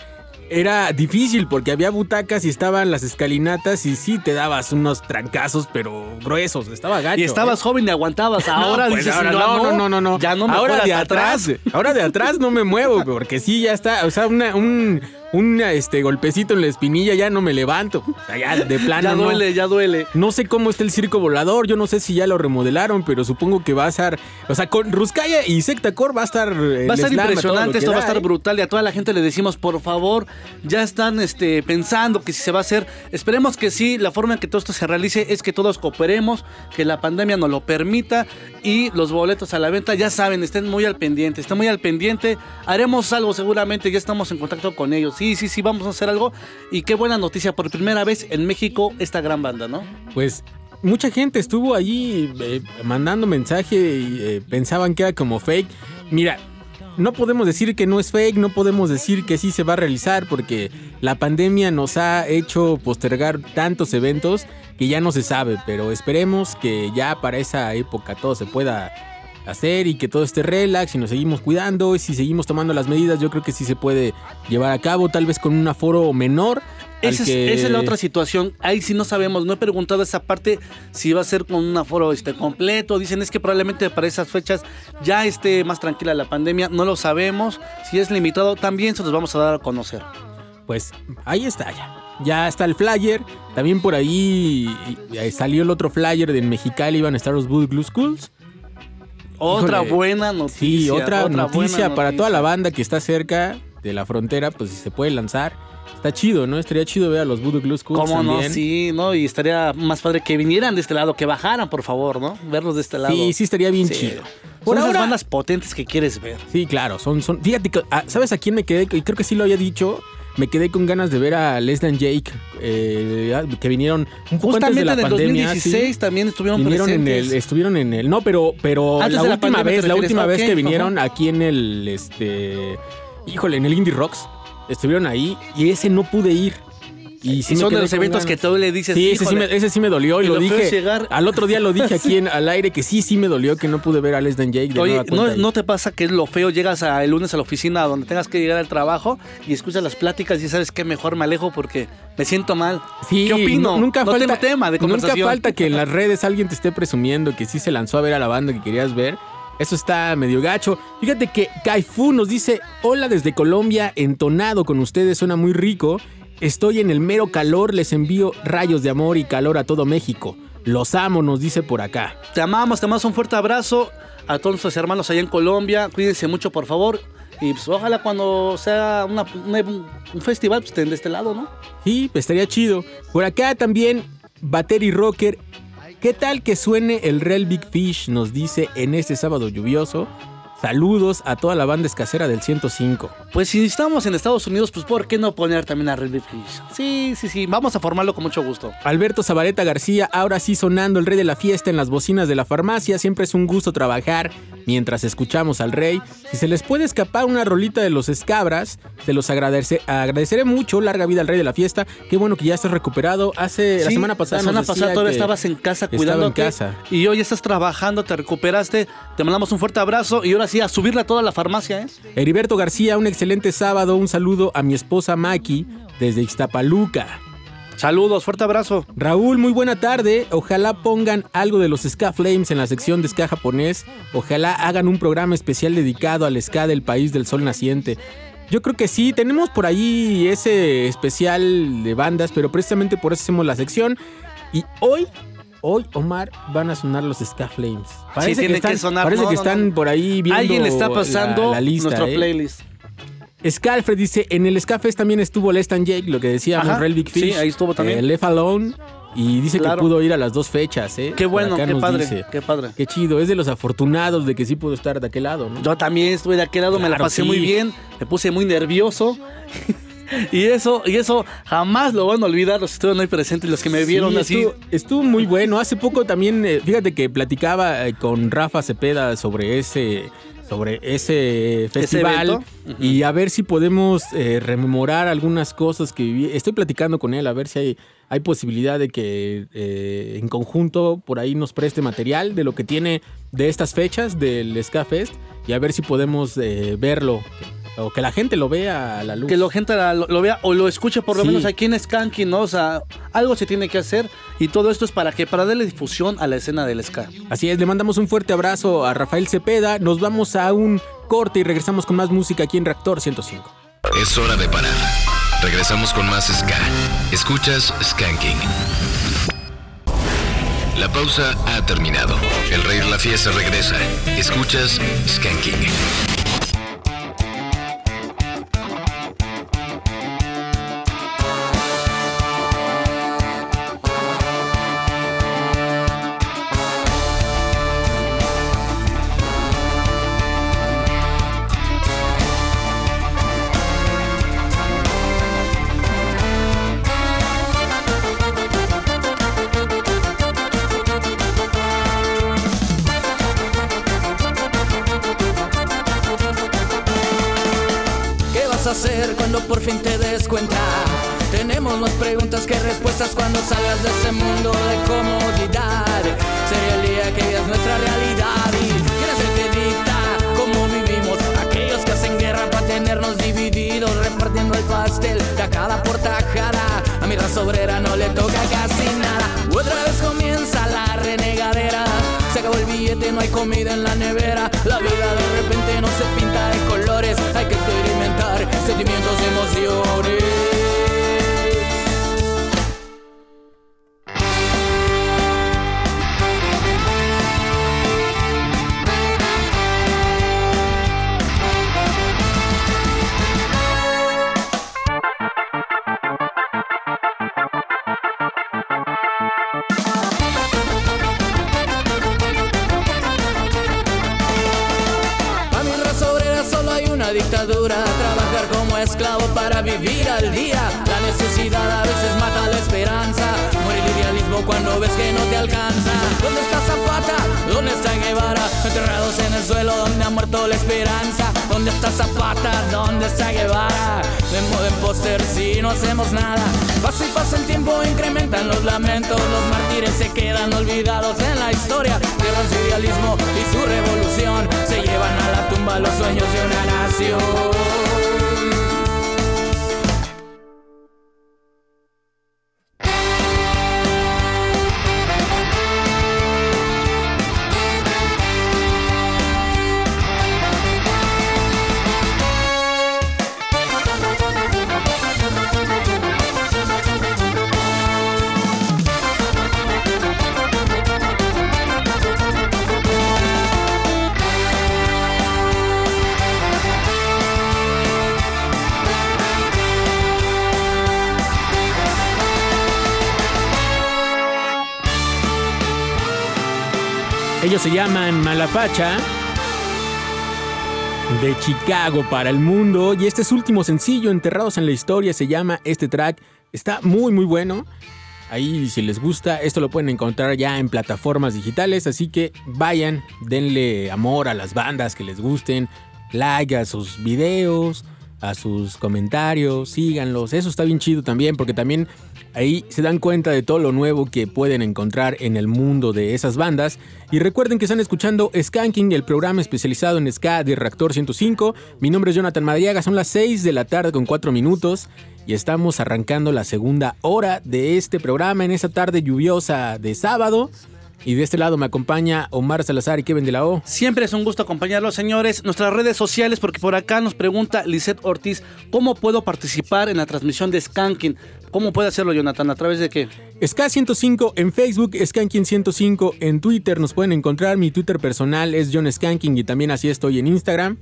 era difícil porque había butacas y estaban las escalinatas y sí te dabas unos trancazos, pero gruesos, estaba gacho. Y estabas ¿eh? joven y aguantabas. Ahora No, pues dices, ahora no, no, no, no, no. Ya no me ahora de atrás, ahora de atrás no me muevo, porque sí, ya está, o sea, una- un, un este, golpecito en la espinilla ya no me levanto. O sea, ya de plano Ya no. duele, ya duele. No sé cómo está el circo volador, yo no sé si ya lo remodelaron, pero supongo que va a estar. O sea, con Ruskaya y Sectacor va a estar. Va a estar impresionante, esto va a estar brutal y a toda la gente le decimos, por favor, ya están este, pensando que si se va a hacer. Esperemos que sí, la forma en que todo esto se realice es que todos cooperemos, que la pandemia nos lo permita y los boletos a la venta, ya saben, estén muy al pendiente, estén muy al pendiente. Haremos algo seguramente, ya estamos en contacto con ellos. Sí, sí, sí, vamos a hacer algo. Y qué buena noticia, por primera vez en México esta gran banda, ¿no? Pues mucha gente estuvo allí eh, mandando mensaje y eh, pensaban que era como fake. Mira, no podemos decir que no es fake, no podemos decir que sí se va a realizar porque la pandemia nos ha hecho postergar tantos eventos que ya no se sabe, pero esperemos que ya para esa época todo se pueda hacer y que todo esté relax y nos seguimos cuidando y si seguimos tomando las medidas yo creo que sí se puede llevar a cabo tal vez con un aforo menor. Esa es, que- esa es la otra situación. Ahí sí no sabemos. No he preguntado esa parte si va a ser con un aforo este, completo. Dicen es que probablemente para esas fechas ya esté más tranquila la pandemia. No lo sabemos. Si es limitado, también se los vamos a dar a conocer. Pues ahí está ya. Ya está el flyer. También por ahí eh, salió el otro flyer de Mexicali iban a estar los Glue Schools. Otra Híjole. buena noticia. Sí, otra, noticia para toda la banda que está cerca de la frontera, pues si se puede lanzar. Está chido, ¿no? Estaría chido ver a los Voodoo Glue ¿Cómo no? Sí, ¿no? Y estaría más padre que vinieran de este lado, que bajaran, por favor, ¿no? Verlos de este lado. Sí, sí estaría bien Sí. chido. Son Por esas ahora, bandas potentes que quieres ver. Sí, claro, son, son. Fíjate, que, ah, ¿sabes a quién me quedé? Y creo que sí lo había dicho. Me quedé con ganas de ver a Les Dan Jake, eh, ah, que vinieron un poco antes Justamente de la en el pandemia. 2016 sí. también estuvieron Vinieron en presentes. el, estuvieron en el, no, pero, pero Antes la de la última pandemia, ¿te vez, la última vez que vinieron aquí en el, este, híjole, en el Indie Rocks, estuvieron ahí y ese no pude ir. Y sí y me son de los eventos que tú le dices. Sí, ese sí, me, "Híjole". ese sí me dolió y, lo, dije. llegar- Al otro día lo dije aquí en, al aire que sí, sí me dolió que no pude ver a Les Dan Jake. De Oye, ¿no. ¿no te pasa que es lo feo? Llegas a- el lunes a la oficina donde tengas que llegar al trabajo y escuchas las pláticas y sabes que mejor me alejo porque me siento mal. Sí, ¿Qué opino? nu- Nunca no falta, tengo tema de conversación. Nunca falta que en las redes alguien te esté presumiendo que sí se lanzó a ver a la banda que querías ver. Eso está medio gacho. Fíjate que Kaifu nos dice: Hola desde Colombia, entonado con ustedes, suena muy rico. Estoy en el mero calor, les envío rayos de amor y calor a todo México. Los amo, nos dice por acá. Te amamos, te amamos un fuerte abrazo a todos nuestros hermanos allá en Colombia. Cuídense mucho, por favor. Y pues, ojalá cuando sea una- una- un festival, pues estén de este lado, ¿no? Sí, pues, estaría chido. Por acá también, Battery Rocker. ¿Qué tal que suene el Real Big Fish? Nos dice en este sábado lluvioso. Saludos a toda la banda escasera del 105. Pues si estamos en Estados Unidos, pues ¿por qué no poner también a Red Big Fish? Sí, sí, sí. Vamos a formarlo con mucho gusto. Alberto Zabaleta García, ahora sí sonando el rey de la fiesta en las bocinas de la farmacia. Siempre es un gusto trabajar mientras escuchamos al rey. Si se les puede escapar una rolita de los escabras, se los agradece- agradeceré mucho. Larga vida al rey de la fiesta. Qué bueno que ya estás recuperado. Hace la semana pasada. La semana nos pasada todavía estabas en casa cuidándote. en casa. Y hoy estás trabajando, te recuperaste. Te mandamos un fuerte abrazo. Y ahora ahora sí, a subirle a toda la farmacia, ¿eh? Heriberto García, un excelente sábado. Un saludo a mi esposa Maki desde Ixtapaluca. Saludos, fuerte abrazo. Raúl, muy buena tarde. Ojalá pongan algo de los Ska Flames en la sección de Ska japonés. Ojalá hagan un programa especial dedicado al Ska del país del sol naciente. Yo creo que sí, tenemos por ahí ese especial de bandas, pero precisamente por eso hacemos la sección. Y hoy, hoy, Omar, van a sonar los Ska Flames. Parece tiene que están, que sonar. parece No, que no, están no. por ahí viendo Alguien le está pasando la, la lista. nuestro ¿eh? playlist. Scalfred dice, en el Scafest también estuvo Less Than Jake, lo que decíamos, Ajá, Real Big Fish. sí, ahí estuvo también. eh, Left Alone. Y dice Claro. que pudo ir a las dos fechas, ¿eh? Qué bueno, qué padre, dice. qué padre. Qué chido, es de los afortunados de que sí pudo estar de aquel lado, ¿no? Yo también estuve de aquel lado, me la pasé sí. muy bien, me puse muy nervioso. Y eso, y eso jamás lo van a olvidar los que estuvieron ahí presentes, los que me vieron Sí, así. Estuvo, estuvo muy bueno. Hace poco también, eh, fíjate que platicaba eh, con Rafa Cepeda sobre ese sobre ese festival y a ver si podemos eh, rememorar algunas cosas que viví. Estoy platicando con él a ver si hay, hay posibilidad de que eh, en conjunto por ahí nos preste material de lo que tiene de estas fechas del Ska Fest y a ver si podemos eh, verlo o que la gente lo vea a la luz. Que la gente la- lo, lo vea o lo escuche por lo Sí. menos aquí en Skanky, ¿no? O sea, algo se tiene que hacer y todo esto es para que para darle difusión a la escena del ska. Así es, le mandamos un fuerte abrazo a Rafael Cepeda. Nos vamos a un corte y regresamos con más música aquí en Reactor 105. Es hora de parar. Regresamos con más Ska. Escuchas Skanking. La pausa ha terminado. El rey de la fiesta regresa. Escuchas Skanking. Cuando por fin te des cuenta? Tenemos más preguntas que respuestas cuando salgas de ese mundo de comodidad. Sería el día que veas nuestra realidad y quién es el que dicta cómo vivimos. Aquellos que hacen guerra para tenernos divididos, repartiendo el pastel de a cada por tajada. A mi raza obrera no le toca casi nada. Otra vez comienza la renegadera. Se acabó el billete, no hay comida en la nevera. La vida de repente no se pinta de colores. Hay que experimentar sentimientos, emociones. ¿Dónde está Guevara? De modo en si no hacemos nada. Pasa y pasa el tiempo, incrementan los lamentos. Los mártires se quedan olvidados en la historia. Llevan su idealismo y su revolución Se llevan a la tumba los sueños de una nación llaman Malapacha de Chicago para el mundo y este es último sencillo, Enterrados en la Historia, se llama este track. Está muy muy bueno. Ahí si les gusta, esto lo pueden encontrar ya en plataformas digitales, así que vayan, denle amor a las bandas que les gusten, like a sus videos, a sus comentarios, síganlos. Eso está bien chido también, porque también ahí se dan cuenta de todo lo nuevo que pueden encontrar en el mundo de esas bandas. Y recuerden que están escuchando Skanking, el programa especializado en ska de Reactor 105. Mi nombre es Jonathan Madriaga, son las 6 de la tarde con 4 minutos. Y estamos arrancando la segunda hora de este programa en esa tarde lluviosa de sábado. Y de este lado me acompaña Omar Salazar y Kevin de la O. Siempre es un gusto acompañarlos, señores. Nuestras redes sociales, porque por acá nos pregunta Lisette Ortiz, ¿cómo puedo participar en la transmisión de Skanking? ¿Cómo puede hacerlo, Jonathan? ¿A través de qué? Ska105 en Facebook, Skanking105 en Twitter. Nos pueden encontrar. Mi Twitter personal es John Skanking y también así estoy en Instagram.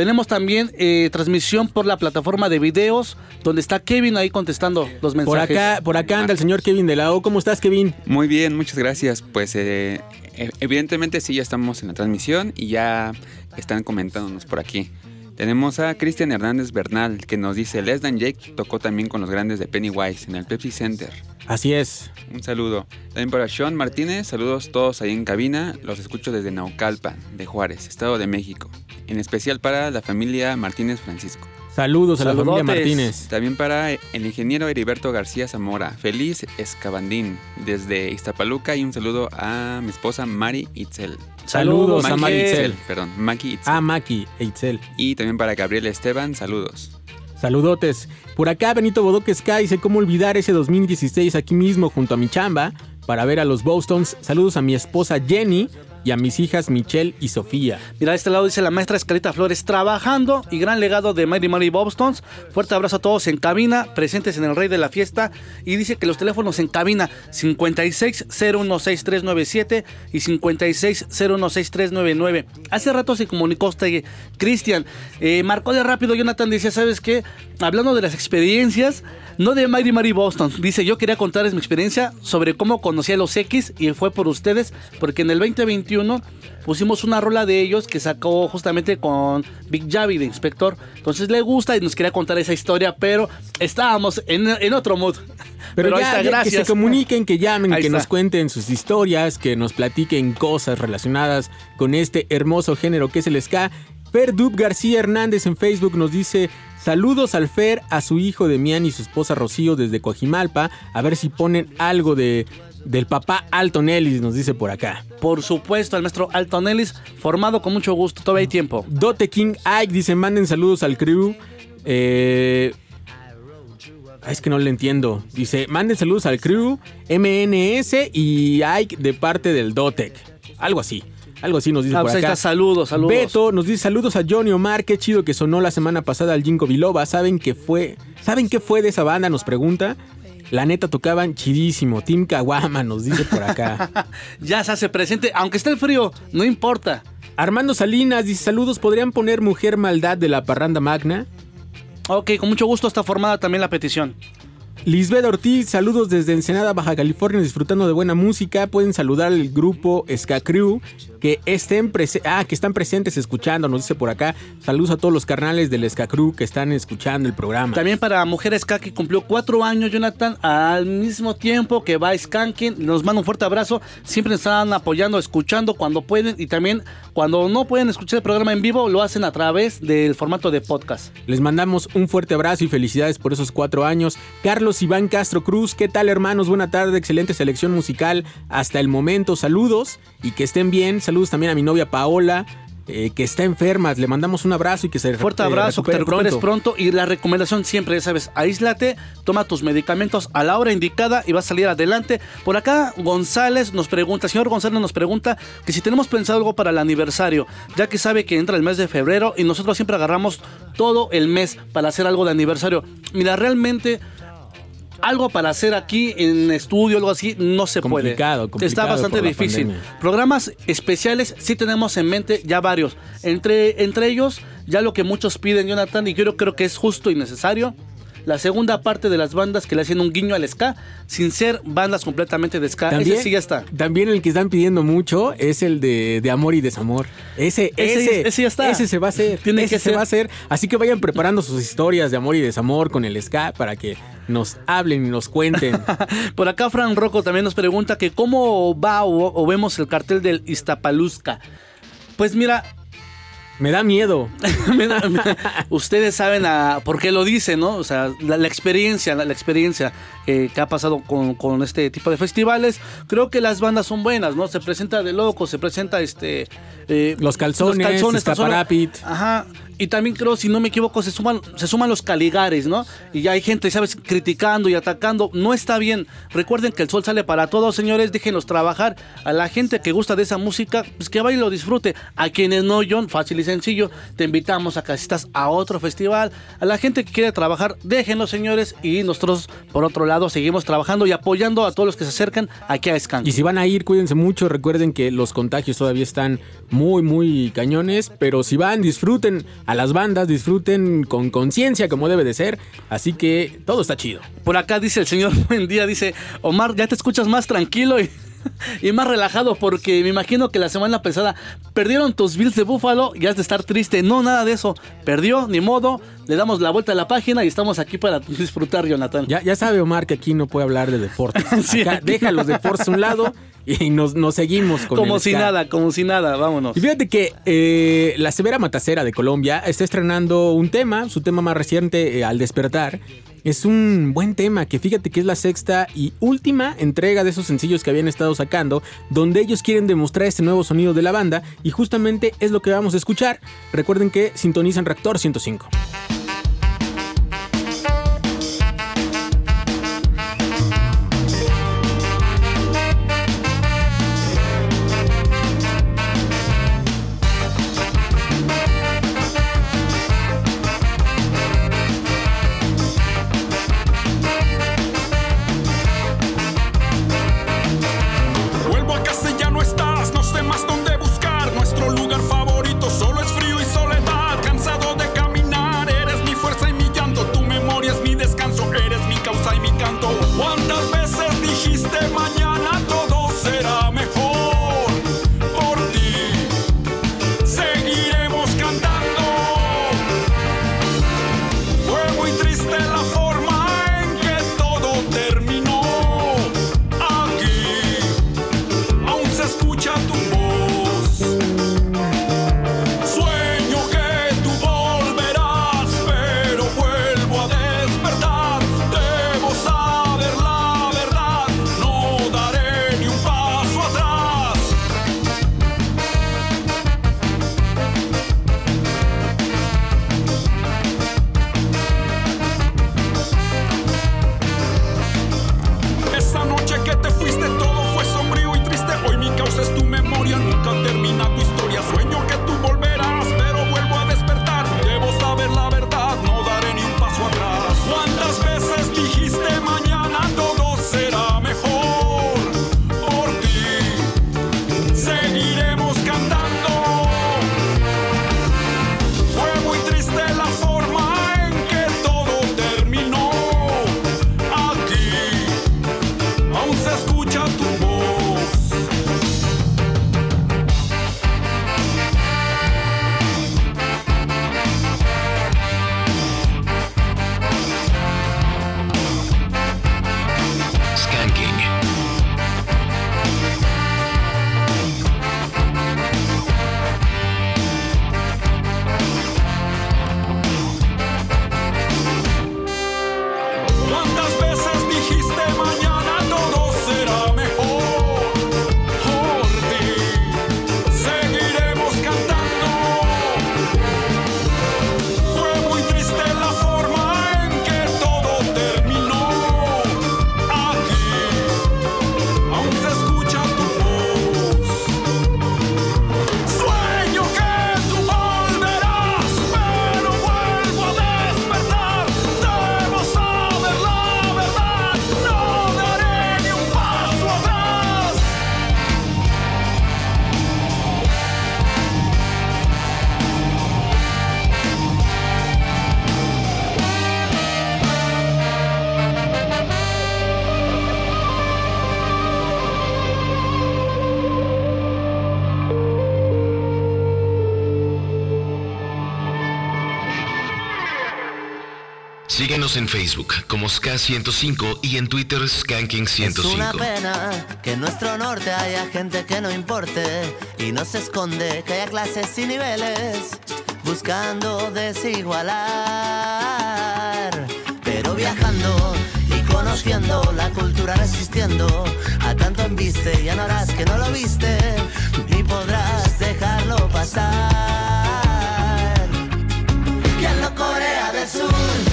Tenemos también eh, transmisión por la plataforma de videos, donde está Kevin ahí contestando los mensajes. Por acá, por acá anda el señor Kevin de la O. ¿Cómo estás, Kevin? Muy bien, muchas gracias. Pues eh, e- evidentemente sí, ya estamos en la transmisión y ya están comentándonos por aquí. Tenemos a Cristian Hernández Bernal que nos dice, Les Dan Jake tocó también con los grandes de Pennywise en el Pepsi Center. Así es. Un saludo. También para Sean Martínez, saludos todos ahí en cabina. Los escucho desde Naucalpan, de Juárez, Estado de México. En especial para la familia Martínez Francisco. Saludos a la familia. Martínez. También para el ingeniero Heriberto García Zamora. Feliz Escabandín desde Iztapaluca y un saludo a mi esposa Mari Itzel. Saludos a Mari Itzel. Perdón, Maki Itzel. Ah, Maki Itzel. Y también para Gabriel Esteban, saludos. Saludotes. Por acá Benito Bodoque Sky dice cómo olvidar ese 2016 aquí mismo junto a mi chamba para ver a los Bostons. Saludos a mi esposa Jenny y a mis hijas Michelle y Sofía. Mira, a este lado dice la maestra Escarita Flores, trabajando y gran legado de Mighty Mighty Bobstones. Fuerte abrazo a todos en cabina, presentes en el Rey de la Fiesta. Y dice que los teléfonos en cabina 56016397 y 56016399. Hace rato se comunicó usted, Cristian. Eh, marcó de rápido, Jonathan dice, ¿sabes qué? Hablando de las experiencias, no de Mighty Mighty Boston. Dice, yo quería contarles mi experiencia sobre cómo conocí a los X y fue por ustedes, porque en el 2021 pusimos una rola de ellos que sacó justamente con Big Javi de Inspector. Entonces le gusta y nos quería contar esa historia, pero estábamos en, en otro mood. Pero, ya, está, ya que gracias. se comuniquen, que llamen, Ahí que está. nos cuenten sus historias, que nos platiquen cosas relacionadas con este hermoso género que es el ska. Fer Dub García Hernández en Facebook nos dice saludos al Fer, a su hijo Demián y su esposa Rocío desde Coajimalpa, a ver si ponen algo de del papá Alton Ellis, nos dice por acá. Por supuesto, al maestro Alton Ellis, formado con mucho gusto, todavía hay tiempo. Dote King Ike dice manden saludos al crew. Eh, ay, es que no le entiendo. Dice, manden saludos al crew, MNS y Ike de parte del Dotec. Algo así. Algo así nos dice Ah, por pues ahí acá. está, saludos, saludos. Beto nos dice saludos a Johnny Omar, qué chido que sonó la semana pasada al Jinko Biloba. ¿Saben qué fue? ¿Saben qué fue de esa banda? Nos pregunta. La neta tocaban chidísimo. Team Kawama nos dice por acá. Ya se hace presente, aunque esté el frío, no importa. Armando Salinas dice saludos, ¿podrían poner Mujer Maldad de la Parranda Magna? Ok, con mucho gusto está formada también la petición. Lisbeth Ortiz, saludos desde Ensenada, Baja California, disfrutando de buena música. Pueden saludar al grupo Ska Crew que estén ah, que están presentes escuchando, nos dice por acá. Saludos a todos los carnales del Ska Crew que están escuchando el programa. También para Mujeres Ska que cumplió cuatro años, Jonathan, al mismo tiempo que va Skanking. Nos manda un fuerte abrazo. Siempre nos están apoyando, escuchando cuando pueden. Y también cuando no pueden escuchar el programa en vivo, lo hacen a través del formato de podcast. Les mandamos un fuerte abrazo y felicidades por esos cuatro años. Carlos Iván Castro Cruz, ¿qué tal hermanos? Buena tarde, excelente selección musical hasta el momento. Saludos y que estén bien. Saludos también a mi novia Paola, eh, que está enferma. Le mandamos un abrazo y que se Fuerte eh, abrazo, que te recupere recuperes pronto. Y la recomendación siempre, ya sabes, aíslate, toma tus medicamentos a la hora indicada y vas a salir adelante. Por acá, González nos pregunta, señor González nos pregunta que si tenemos pensado algo para el aniversario, ya que sabe que entra el mes de febrero y nosotros siempre agarramos todo el mes para hacer algo de aniversario. Mira, realmente algo para hacer aquí en estudio, algo así, no se Complicado, puede. Está complicado bastante por la difícil. pandemia. Programas especiales sí tenemos en mente ya varios. Entre, entre ellos, ya lo que muchos piden, Jonathan, y yo creo que es justo y necesario. La segunda parte de las bandas que le hacen un guiño al ska, sin ser bandas completamente de ska. También, Ese sí ya está. También el que están pidiendo mucho es el de, de amor y desamor. Ese, Ese- ese, ese ya está. Ese se va a hacer. Tiene ese que se ser. va a hacer. Así que vayan preparando sus historias de amor y desamor con el ska para que nos hablen y nos cuenten. Por acá Fran Rocco también nos pregunta que cómo va o, o vemos el cartel del Iztapaluzca. Pues mira, Me da miedo. Me da- me- Ustedes saben a- por qué lo dicen, ¿no? O sea, la, la experiencia, la, la experiencia eh, que ha pasado con, con este tipo de festivales. Creo que las bandas son buenas, ¿no? Se presenta de loco, se presenta este. eh, Los calzones, solo- Escaparapit. Ajá. Y también creo, si no me equivoco, se suman, se suman los caligares, ¿no? Y ya hay gente, ¿sabes? Criticando y atacando. No está bien. Recuerden que el sol sale para todos, señores. Déjenlos trabajar. A la gente que gusta de esa música, pues que vaya y lo disfrute. A quienes no, John, fácil y sencillo, te invitamos a que asistas a otro festival. A la gente que quiere trabajar, déjenlos, señores. Y nosotros, por otro lado, seguimos trabajando y apoyando a todos los que se acercan aquí a Skank. Y si van a ir, cuídense mucho. Recuerden que los contagios todavía están muy, muy cañones. Pero si van, disfruten a las bandas, disfruten con conciencia como debe de ser. Así que todo está chido. Por acá dice el señor Buen Día, dice, Omar, ya te escuchas más tranquilo y, y más relajado porque me imagino que la semana pasada perdieron tus Bills de Búfalo y has de estar triste. No, nada de eso. Perdió, ni modo. Le damos la vuelta a la página y estamos aquí para disfrutar, Jonathan. Ya, ya sabe Omar que aquí no puede hablar de deportes. Acá deja los deportes a un lado y nos, nos seguimos con como el si ska. nada, como si nada, vámonos. Y fíjate que eh, la Severa Matacera de Colombia está estrenando un tema, su tema más reciente, eh, Al despertar. Es un buen tema que fíjate que es la sexta y última entrega de esos sencillos que habían estado sacando, donde ellos quieren demostrar este nuevo sonido de la banda y justamente es lo que vamos a escuchar. Recuerden que sintonizan Reactor 105. En Facebook como SK105 y en Twitter Es una Skanking105. pena que en nuestro norte haya gente que no importe y no se esconde que haya clases y niveles. buscando desigualar. Pero viajando y conociendo la cultura resistiendo a tanto embiste, ya no harás que no lo viste, ni podrás dejarlo pasar. ¿Quién lo Corea del Sur?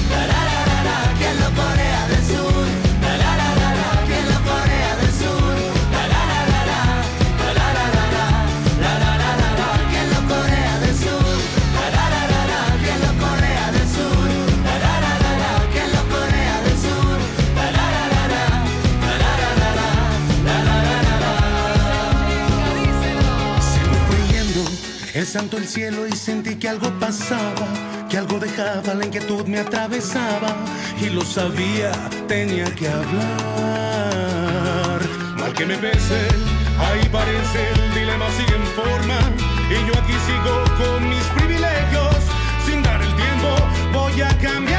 Santo el cielo y sentí que algo pasaba, que algo dejaba, la inquietud me atravesaba y lo sabía, tenía que hablar. Mal que me pese, ahí parece el dilema sigue en forma y yo aquí sigo con mis privilegios, sin dar el tiempo voy a cambiar.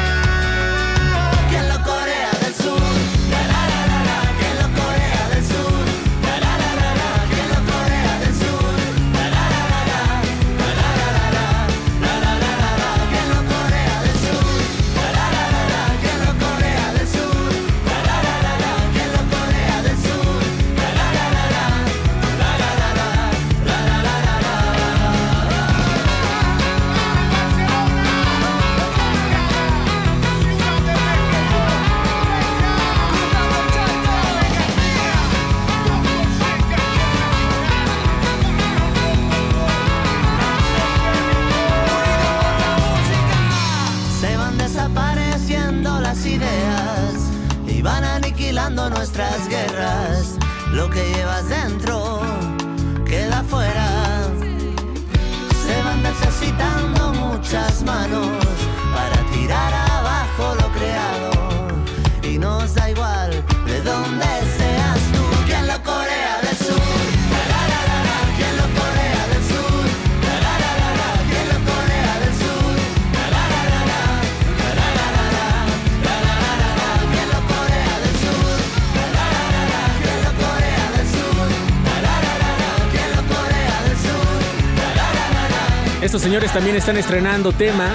Señores también están estrenando tema.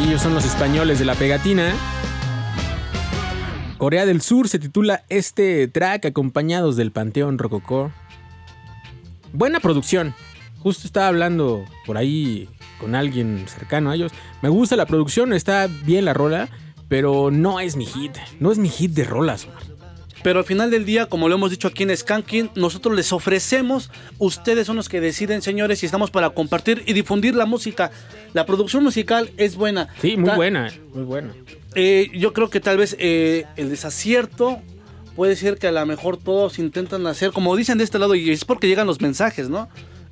Y ellos son los españoles de la pegatina. Corea del Sur se titula este track acompañados del Panteón Rococó. Buena producción. Justo estaba hablando por ahí con alguien cercano a ellos. Me gusta la producción, está bien la rola, pero no es mi hit. No es mi hit de rolas. Omar. Pero al final del día, como lo hemos dicho aquí en Skanking, nosotros les ofrecemos, ustedes son los que deciden, señores, si estamos para compartir y difundir la música. La producción musical es buena. Sí, muy Ta- buena, muy buena. Eh, yo creo que tal vez eh, el desacierto puede ser que a lo mejor todos intentan hacer, como dicen de este lado, y es porque llegan los mensajes, ¿no?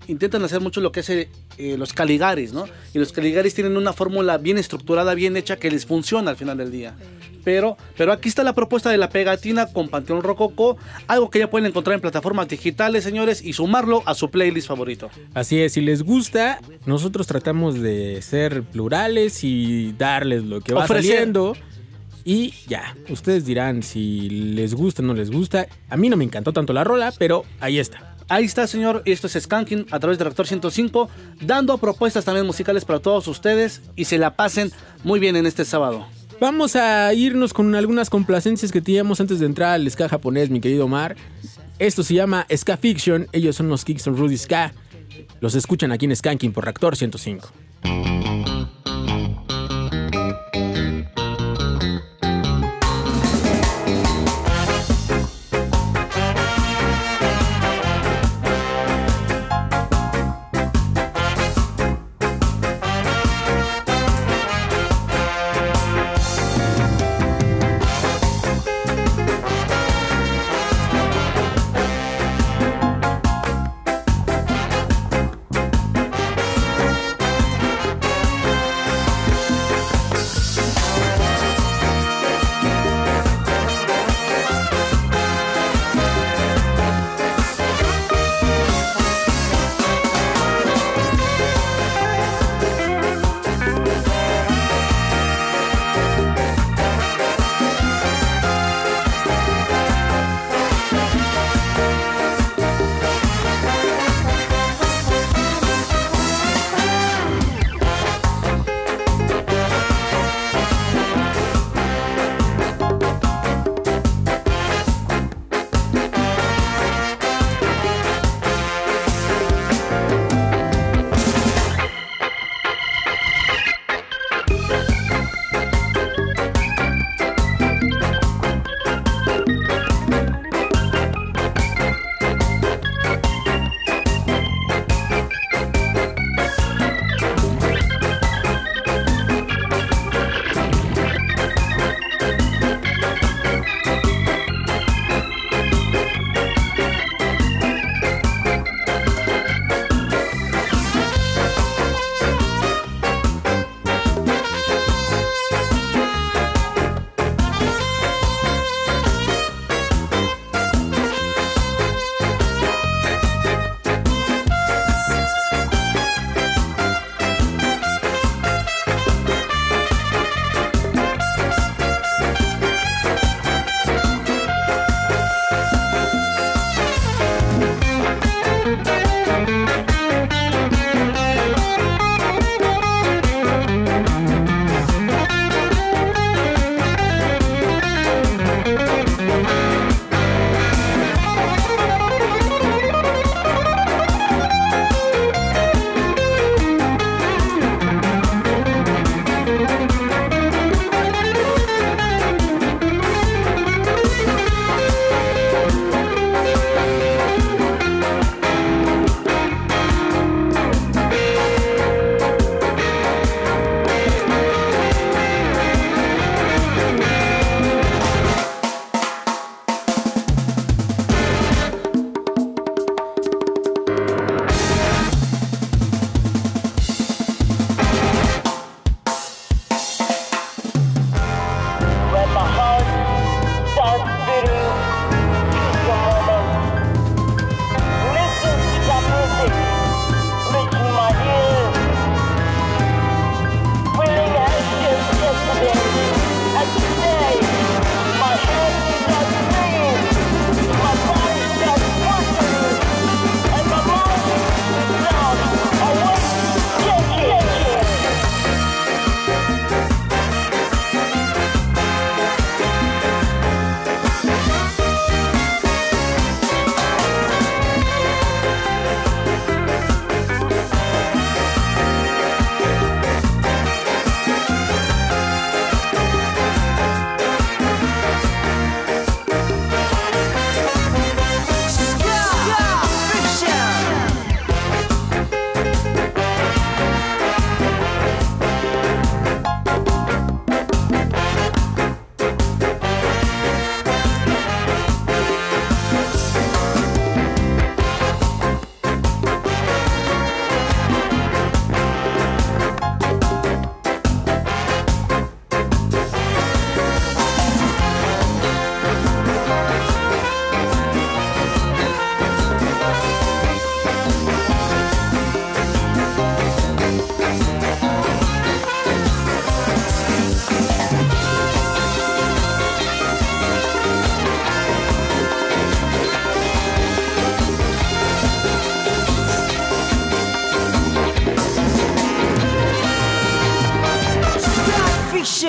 Intentan hacer mucho lo que hace eh, los Caligaris, ¿no? Y los Caligaris tienen una fórmula bien estructurada, bien hecha, que les funciona al final del día. Pero, pero aquí está la propuesta de la pegatina con Panteón Rococó, algo que ya pueden encontrar en plataformas digitales, señores, y sumarlo a su playlist favorito. Así es, si les gusta, nosotros tratamos de ser plurales y darles lo que va Ofrecer. saliendo. Y ya, ustedes dirán si les gusta o no les gusta. A mí no me encantó tanto la rola, pero ahí está. Ahí está, señor. Esto es Skanking a través de Reactor 105, dando propuestas también musicales para todos ustedes y se la pasen muy bien en este sábado. Vamos a irnos con algunas complacencias que teníamos antes de entrar al ska japonés, mi querido Omar. Esto se llama Ska Fiction. Ellos son los Kingston Rudy Ska. Los escuchan aquí en Skanking por Reactor 105.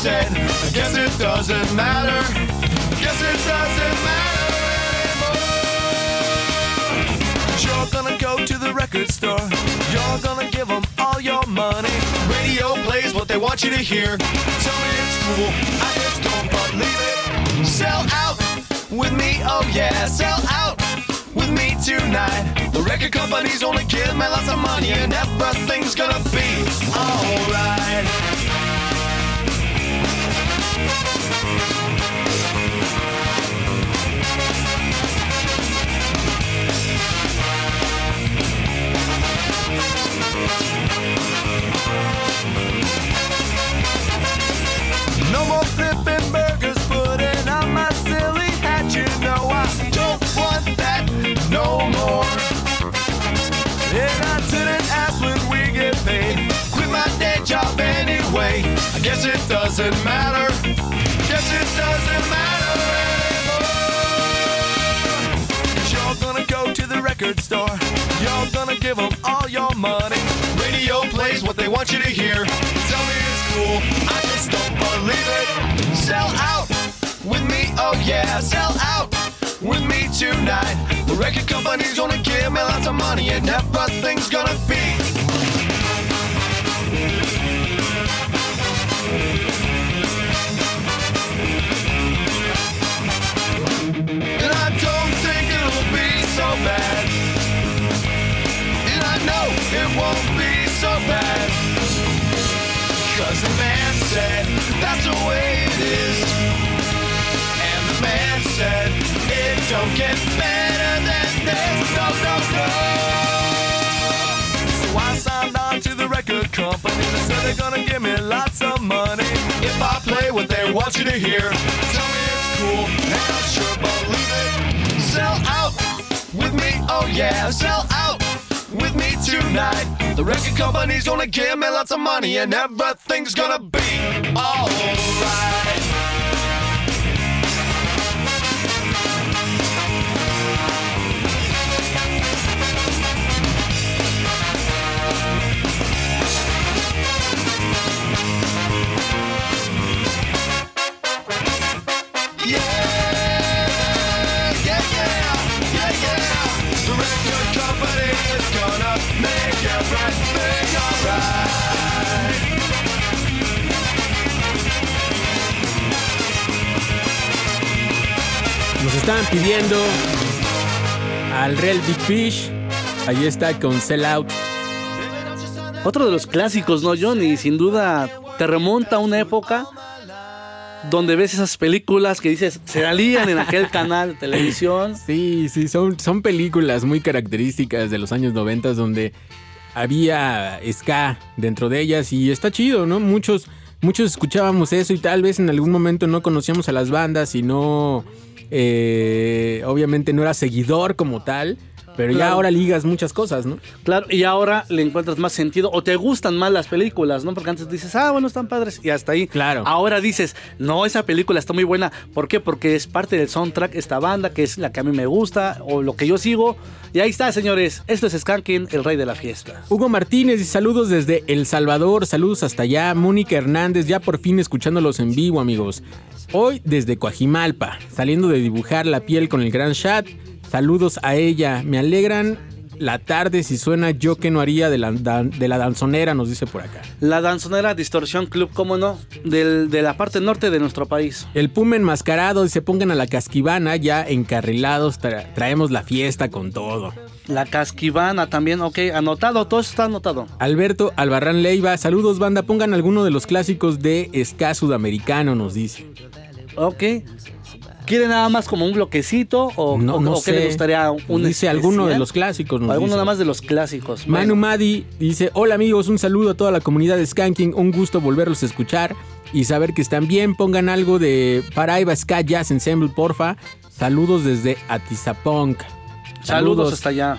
Said. I guess it doesn't matter. Guess it doesn't matter anymore. You're gonna go to the record store. You're gonna give them all your money. Radio plays what they want you to hear. Tell me it's cool. I just don't believe it. Sell out with me, oh yeah. Sell out with me tonight. The record company's only give me lots of money, and everything's gonna be alright. Guess it doesn't matter. Guess it doesn't matter anymore. Cause you're gonna go to the record store. You're gonna give them all your money. Radio plays what they want you to hear. Tell me it's cool. I just don't believe it. Sell out with me, oh yeah. Sell out with me tonight. The record company's gonna give me lots of money and everything's gonna be. Way. And the man said it don't get better than this. No, no, no. So I signed on to the record company. They said they're gonna give me lots of money if I play what they want you to hear. Tell me it's cool, and I sure believe it. Sell out with me, oh yeah, sell out tonight. The record company's gonna give me lots of money, and everything's gonna be alright. Nos estaban pidiendo al Real Big Fish. Ahí está con Sell Out. Otro de los clásicos, ¿no, Johnny? Sin duda te remonta a una época donde ves esas películas que dices, se salían en aquel canal de televisión. Sí, sí, son, son películas muy características de los años 90 donde había ska dentro de ellas y está chido, ¿no? Muchos, muchos escuchábamos eso y tal vez en algún momento no conocíamos a las bandas y no, eh, obviamente no era seguidor como tal, pero ya ahora ligas muchas cosas, ¿no? Claro, y ahora le encuentras más sentido o te gustan más las películas, ¿no? Porque antes dices, ah, bueno, están padres y hasta ahí. Claro. Ahora dices, no, esa película está muy buena. ¿Por qué? Porque es parte del soundtrack, esta banda que es la que a mí me gusta o lo que yo sigo. Y ahí está, señores. Esto es Skanking, el rey de la fiesta. Hugo Martínez, dice, saludos desde El Salvador, saludos hasta allá. Mónica Hernández, ya por fin escuchándolos en vivo, amigos. Hoy desde Coajimalpa, saliendo de dibujar la piel con el gran chat. Saludos a ella, me alegran la tarde si suena yo que no haría de la, de la danzonera, nos dice por acá. La danzonera Distorsión Club, ¿cómo no? Del- de la parte norte de nuestro país. El Puma enmascarado, dice pongan a la casquivana, ya encarrilados, tra- traemos la fiesta con todo. La casquivana también, ok, anotado, todo está anotado. Alberto Albarrán Leiva, saludos banda, pongan alguno de los clásicos de ska sudamericano, nos dice. Ok. ¿Quiere nada más como un bloquecito o, No, o- no o qué le gustaría un Dice alguno de los clásicos, nos Alguno dice. nada más de los clásicos. Manu Bueno, Madi dice, hola amigos, un saludo a toda la comunidad de Skanking, un gusto volverlos a escuchar y saber que están bien, pongan algo de Paraiba Ska Jazz Ensemble, porfa. Saludos desde Atizapunk. saludos hasta allá.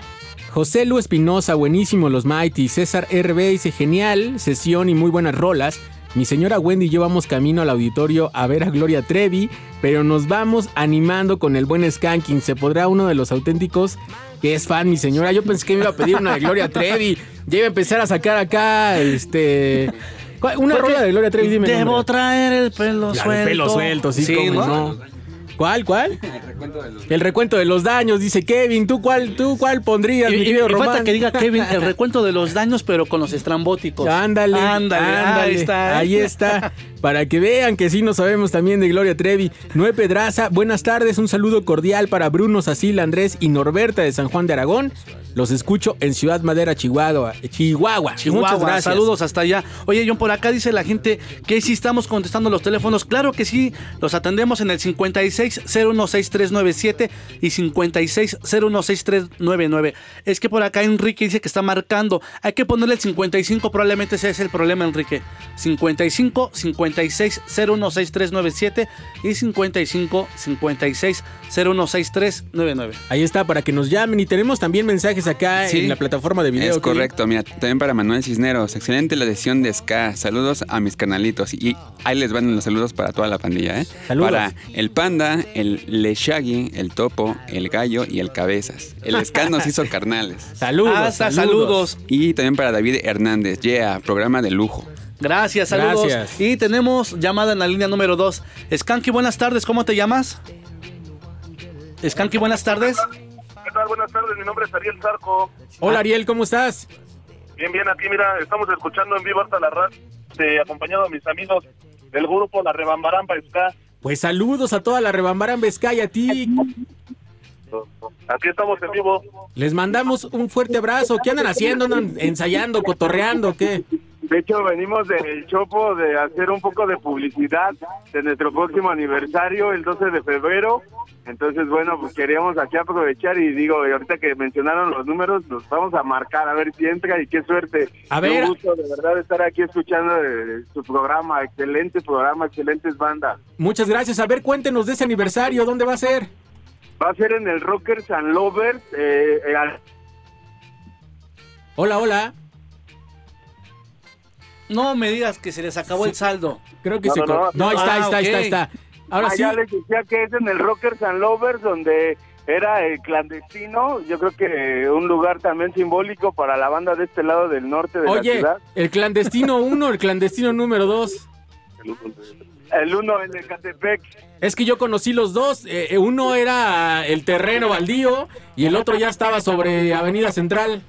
José Lu Espinosa, buenísimo los Mighty. César RB dice, genial, sesión y muy buenas rolas. Mi señora Wendy y yo vamos camino al auditorio a ver a Gloria Trevi, pero nos vamos animando con el buen Skanking. ¿Se podrá uno de los auténticos que es fan, mi señora? Yo pensé que me iba a pedir una de Gloria Trevi. Ya iba a empezar a sacar acá, este... Una rola de Gloria Trevi, dime. el Debo nombre. traer el pelo La suelto. pelo suelto, sí, cómo no. ¿Cuál, cuál? El recuento de los daños, dice Kevin. ¿Tú cuál, tú cuál pondrías, Y, mi y- querido y falta Román? que diga Kevin el recuento de los daños, pero con los estrambóticos. Ándale, ándale, ándale, ahí está. Ahí está. Para que vean que sí nos sabemos también de Gloria Trevi. Noé Pedraza, buenas tardes. Un saludo cordial para Bruno, Sacil, Andrés y Norberta de San Juan de Aragón. Los escucho en Ciudad Madera, Chihuahua. Chihuahua. Chihuahua, Muchas gracias. saludos hasta allá. Oye, John, por acá dice la gente que sí estamos contestando los teléfonos. Claro que sí, los atendemos en el 56016397 y 56016399. Es que por acá Enrique dice que está marcando. Hay que ponerle el 55, probablemente ese es el problema, Enrique. 55 56016397 y 55 56016399. Ahí está, para que nos llamen. Y tenemos también mensajes acá Sí, en la plataforma de video. Es correcto, mira, también para Manuel Cisneros, excelente la edición de Ska, saludos a mis canalitos y ahí les van los saludos para toda la pandilla, ¿eh? Saludos. Para el Panda, el Leshaggy, el Topo, el Gallo y el Cabezas. El Ska nos hizo carnales. Saludos, Hasta saludos. Y también para David Hernández, yeah, programa de lujo. Gracias, saludos. Gracias. Y tenemos llamada en la línea número 2. Skanky, buenas tardes, ¿cómo te llamas? Skanky, buenas tardes. ¿Qué tal? Buenas tardes, mi nombre es Ariel Zarco. Hola Ariel, ¿cómo estás? Bien, bien, aquí mira, estamos escuchando en vivo hasta la radio, acompañado a mis amigos del grupo La Rebambaramba Ska. Pues saludos a toda la rebambaramba Sky y a ti. Aquí estamos en vivo. Les mandamos un fuerte abrazo. ¿Qué andan haciendo? ¿Andan ensayando, cotorreando? ¿Qué? De hecho, venimos del Chopo de hacer un poco de publicidad de nuestro próximo aniversario, el 12 de febrero. Entonces, bueno, pues queríamos aquí aprovechar y digo, ahorita que mencionaron los números, los vamos a marcar a ver si entra y qué suerte. A ver. gusto de verdad estar aquí escuchando eh, su programa, excelente programa, excelentes bandas. Muchas gracias. A ver, cuéntenos de ese aniversario. ¿Dónde va a ser? Va a ser en el Rockers and Lovers. eh, eh, al- Hola, hola. No me digas que se les acabó el saldo. Creo que No, se... no, co- no. No, ahí está, ahí Ah, está, ahí está, ok. ahí está. Ahora Ah, sí. ya les decía que es en el Rockers and Lovers, donde era el clandestino. Yo creo que un lugar también simbólico para la banda de este lado del norte de la Oye, ciudad. el clandestino 1, el clandestino número 2. El uno en el Catepec. Es que yo conocí los dos. Eh, eh, uno era el terreno baldío y el otro ya estaba sobre Avenida Central.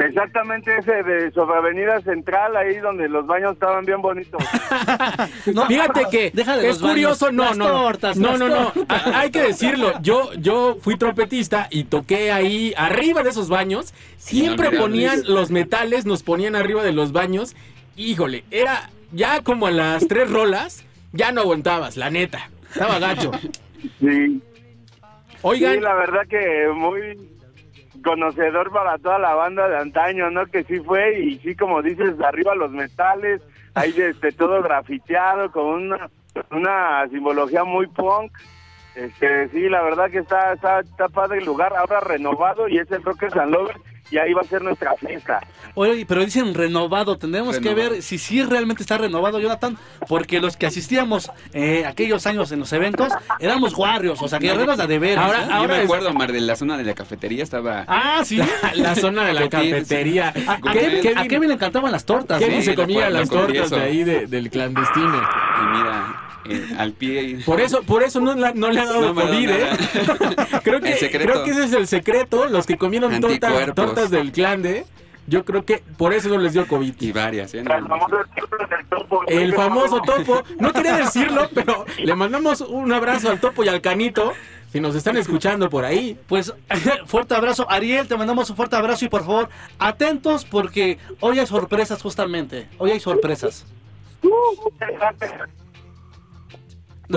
Exactamente ese de sobre Avenida Central, ahí donde los baños estaban bien bonitos. Fíjate que de es curioso, baños. no, no, no, tortas, no, no, no, hay que decirlo, yo, yo fui trompetista y toqué ahí arriba de esos baños, siempre ponían los metales, nos ponían arriba de los baños, híjole, era ya como a las tres rolas, ya no aguantabas, la neta, estaba gacho. Sí. Oigan, Sí, la verdad que muy conocedor para toda la banda de antaño, ¿no? Que sí fue y sí, como dices, arriba los metales, ahí este, todo grafiteado con una, una simbología muy punk. Este, sí, la verdad que está, está, está padre el lugar, ahora renovado y es el Rockers and Lovers y ahí va a ser nuestra fiesta. Oye, pero dicen renovado. Tendremos que ver si sí realmente está renovado, Jonathan. Porque los que asistíamos eh, aquellos años en los eventos éramos guarrios, o sea, guerreros de veras. Ahora- ¿eh? Yo ahora me es- acuerdo, Mar, de la zona de la cafetería estaba... Ah, sí. la zona de la cafetería. A, a Kevin- Kevin, Kevin- a Kevin le encantaban las tortas. Kevin se comía las tortas de ahí de- del clandestino. Y mira, eh, al pie... Por eso, por eso no, la- no le ha dado No COVID, ¿eh? creo, que, creo que ese es el secreto. Los que comieron tortas, Anticuerpos. tortas del clan de. Yo creo que por eso no les dio COVID. Y varias, ¿eh? El famoso topo. El famoso topo. No quería decirlo, pero le mandamos un abrazo al topo y al canito. Si nos están escuchando por ahí. Pues fuerte abrazo, Ariel, te mandamos un fuerte abrazo y por favor, atentos porque hoy hay sorpresas justamente. Hoy hay sorpresas.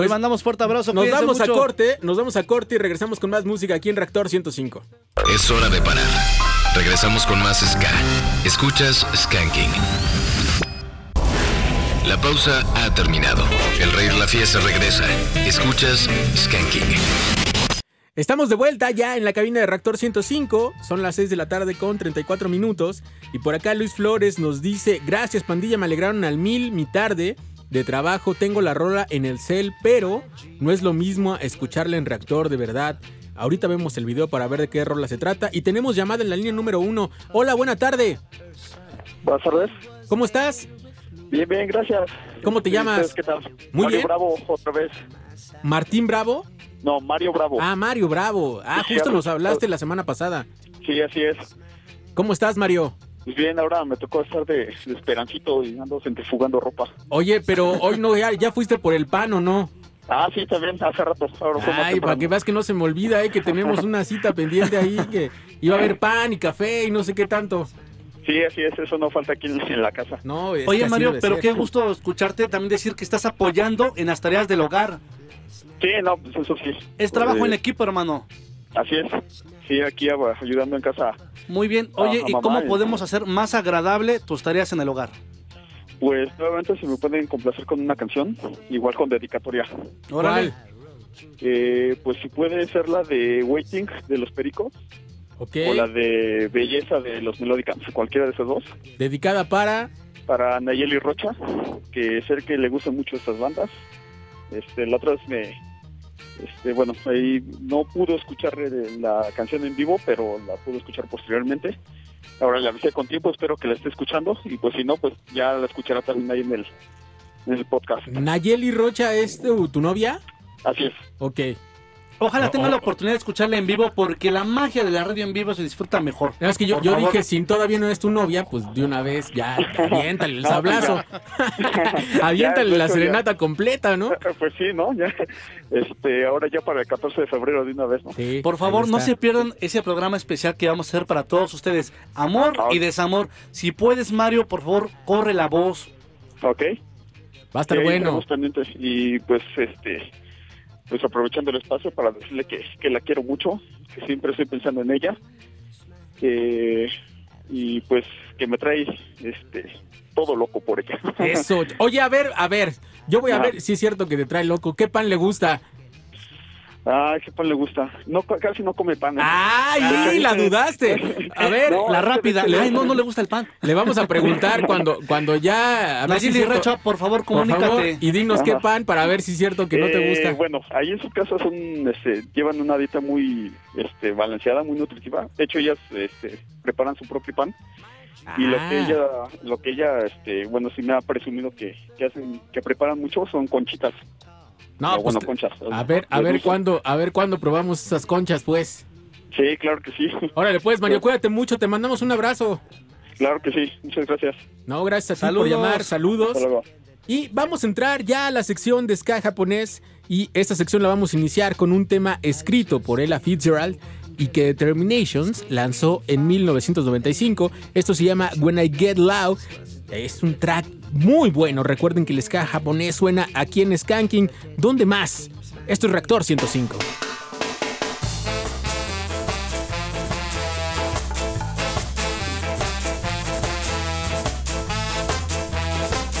Le mandamos fuerte abrazo. Nos vamos a mucho. corte, nos vamos a corte y regresamos con más música aquí en Reactor 105. Es hora de parar. Regresamos con más Ska. Escuchas Skanking. La pausa ha terminado. El rey de la fiesta regresa. Escuchas Skanking. Estamos de vuelta ya en la cabina de Reactor 105. Son las 6 de la tarde con 34 minutos. Y por acá Luis Flores nos dice: Gracias, pandilla, me alegraron al mil mi tarde de trabajo. Tengo la rola en el cel, pero no es lo mismo escucharla en Reactor de verdad. Ahorita vemos el video para ver de qué rola se trata. Y tenemos llamada en la línea número uno. Hola, buena tarde. Buenas tardes. ¿Cómo estás? Bien, bien, gracias. ¿Cómo te ¿Y llamas? ¿Qué tal? Muy Mario bien. Bravo, otra vez. ¿Martín Bravo? No, Mario Bravo. Ah, Mario Bravo. Ah, Sí, justo nos hablaste la semana pasada. Sí, así es. ¿Cómo estás, Mario? Pues bien, ahora me tocó estar de, de esperancito y ando centrifugando ropa. Oye, pero hoy no, ya, ya fuiste por el pan o no. Ah, sí, también, hace rato. Ahora fue más Ay, para temprano. que veas que no se me olvida, eh, que tenemos una cita pendiente ahí, que iba a haber pan y café y no sé qué tanto. Sí, así es, eso no falta aquí en, en la casa. No, es Oye, Mario, pero qué gusto escucharte también decir que estás apoyando en las tareas del hogar. Sí, no, pues eso sí. Es trabajo Eh, en equipo, hermano. Así es. Sí, aquí ayudando en casa. Muy bien. Oye, a ¿y cómo y- podemos hacer más agradable tus tareas en el hogar? Pues nuevamente si me pueden complacer con una canción, igual con dedicatoria. Órale. Eh, pues si puede ser la de Waiting de los Pericos Ok. o la de Belleza de los Melodicans, cualquiera de esos dos. Dedicada para. Para Nayeli Rocha, que sé que le gustan mucho estas bandas. Este, la otra vez me, este, bueno, ahí no pudo escuchar eh, la canción en vivo, pero la pudo escuchar posteriormente. Ahora le avisé con tiempo, espero que la esté escuchando y pues si no, pues ya la escuchará también ahí en el, en el podcast. Nayeli Rocha es tu, tu novia. Así es. Ok. Ojalá tenga la oportunidad de escucharla en vivo porque la magia de la radio en vivo se disfruta mejor. Es que yo, yo dije, si todavía no es tu novia, pues de una vez ya, aviéntale el pues sablazo. aviéntale Ya, la ya. serenata completa, ¿no? Pues sí, ¿no? Ya, este, ahora ya para el 14 de febrero de una vez, ¿no? Sí, Por favor, no se pierdan ese programa especial que vamos a hacer para todos ustedes. Amor Ah, y desamor. Si puedes, Mario, por favor, corre la voz. Ok. Va a estar Sí, bueno. estamos pendientes. Y pues, este, pues aprovechando el espacio para decirle que, que la quiero mucho, que siempre estoy pensando en ella. que- y pues que me trae este todo loco por ella. Eso. Oye, a ver, a ver. Yo voy a Ah. ver si es cierto que te trae loco. ¿Qué pan le gusta? Ay, qué pan le gusta. No, casi no come pan. ¿eh? ¡Ay! La dudaste. A ver, No, La rápida. Ay, no, no le gusta el pan. le vamos a preguntar cuando, cuando ya. A ver si cierto. Por favor, Por favor, comunícate. y dinos qué pan para ver si es cierto que no te Eh, gusta. Bueno, ahí en su casa son, este, llevan una dieta muy este, balanceada, muy nutritiva. De hecho, ellas este, preparan su propio pan. Y lo que Ah. ella, lo que ella, este, bueno, sí me ha presumido que, que hacen, que preparan mucho son conchitas. No, pues, bueno, conchas. a ver, a ver cuándo, a ver cuándo probamos esas conchas, pues. Sí, claro que sí. Órale, pues, Mario, cuídate mucho, te mandamos un abrazo. Claro que sí. Muchas gracias. No, gracias a ti por llamar, saludos. Hasta luego. Y vamos a entrar ya a la sección de ska japonés y esta sección la vamos a iniciar con un tema escrito por Ella Fitzgerald y que Determinations lanzó en 1995. Esto se llama When I Get Loud. Es un track muy bueno. Recuerden que el ska japonés suena aquí en Skanking. ¿Dónde más? Esto es Reactor 105.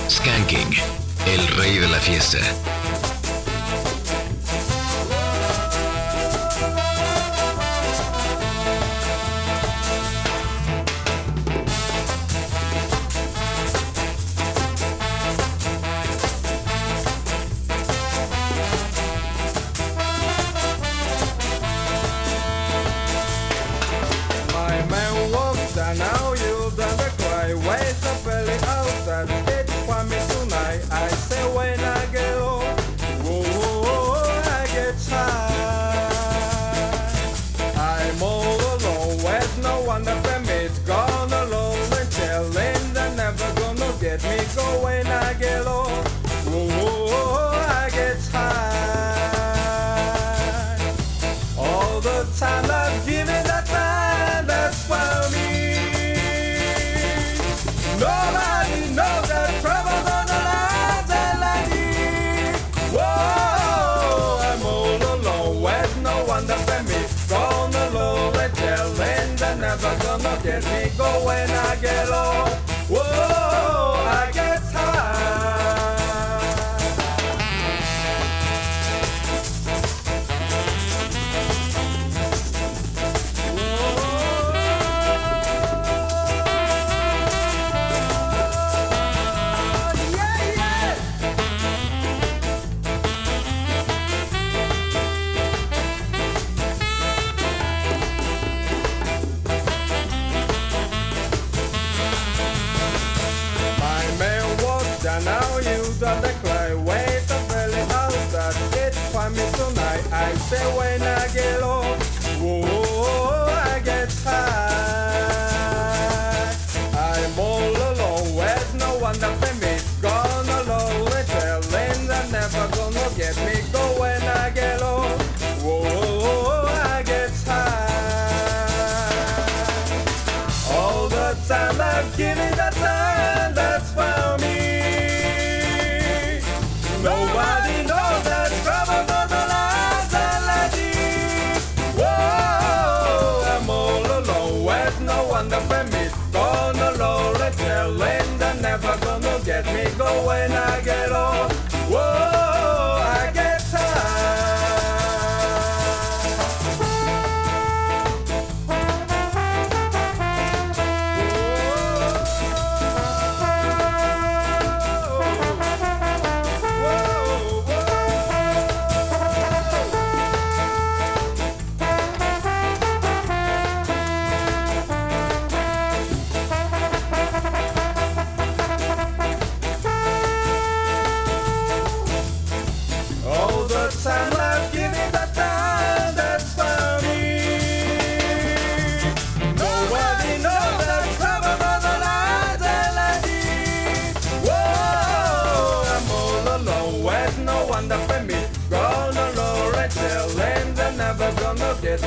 Skanking, el rey de la fiesta.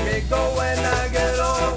me go when I get old.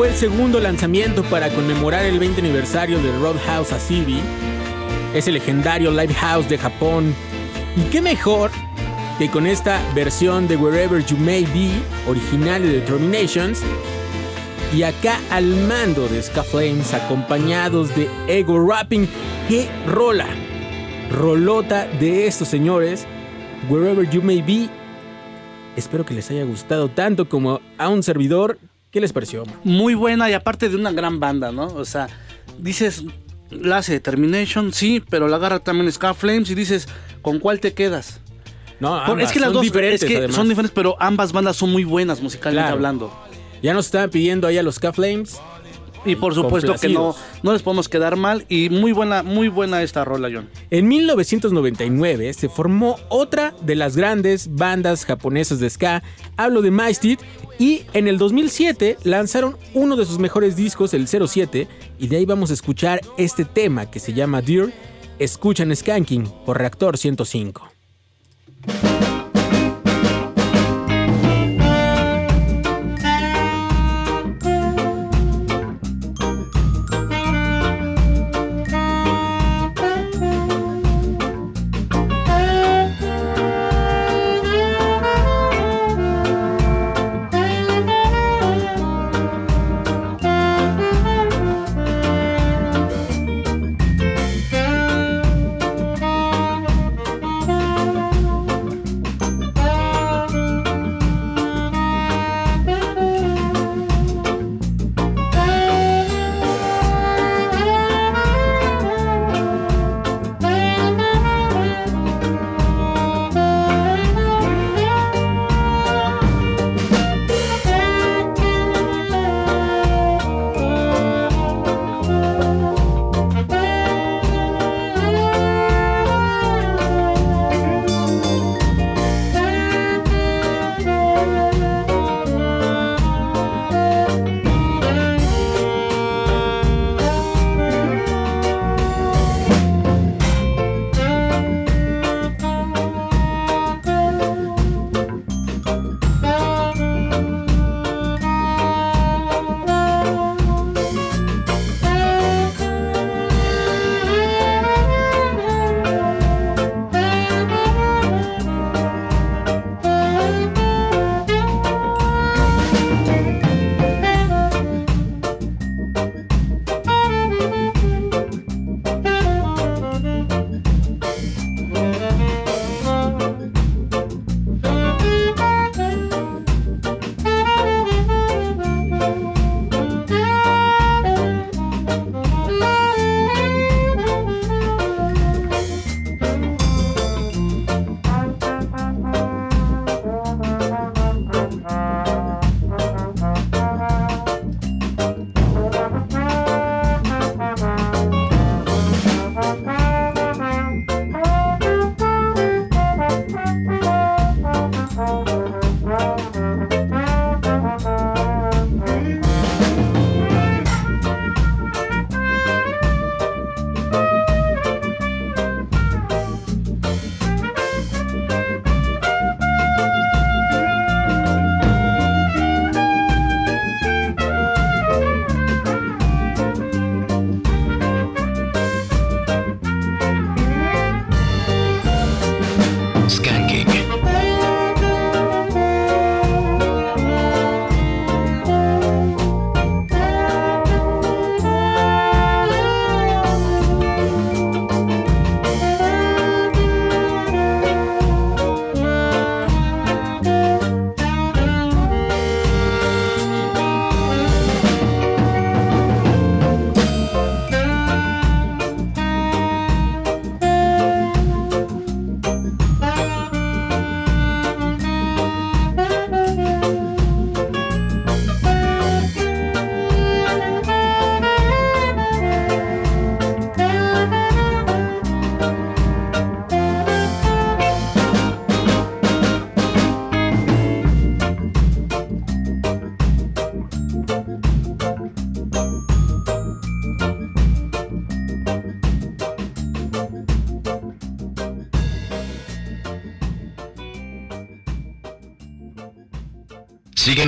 Fue el segundo lanzamiento para conmemorar el 20 aniversario del Roadhouse Asibi, ese legendario live house de Japón. Y qué mejor que con esta versión de Wherever You May Be, original de Determinations, y acá al mando de Ska Flames, acompañados de Ego Rapping. ¡Qué rola! Rolota de estos señores, Wherever You May Be. Espero que les haya gustado tanto como a un servidor. ¿Qué les pareció? Muy buena y aparte de una gran banda, ¿no? O sea, dices, la hace Determination, sí, pero la agarra también Scar Flames y dices, ¿con cuál te quedas? No, ambas es que las son dos diferentes, es que además. son diferentes, pero ambas bandas son muy buenas musicalmente Claro. hablando. Ya nos estaban pidiendo ahí a los K-Flames. Y por supuesto que no, no les podemos quedar mal. Y muy buena, muy buena esta rola, John. En 1999 se formó otra de las grandes bandas japonesas de ska, hablo de Maestit, y en el 2007 lanzaron uno de sus mejores discos, el 07, y de ahí vamos a escuchar este tema que se llama Dear, escuchan Skanking por Reactor 105.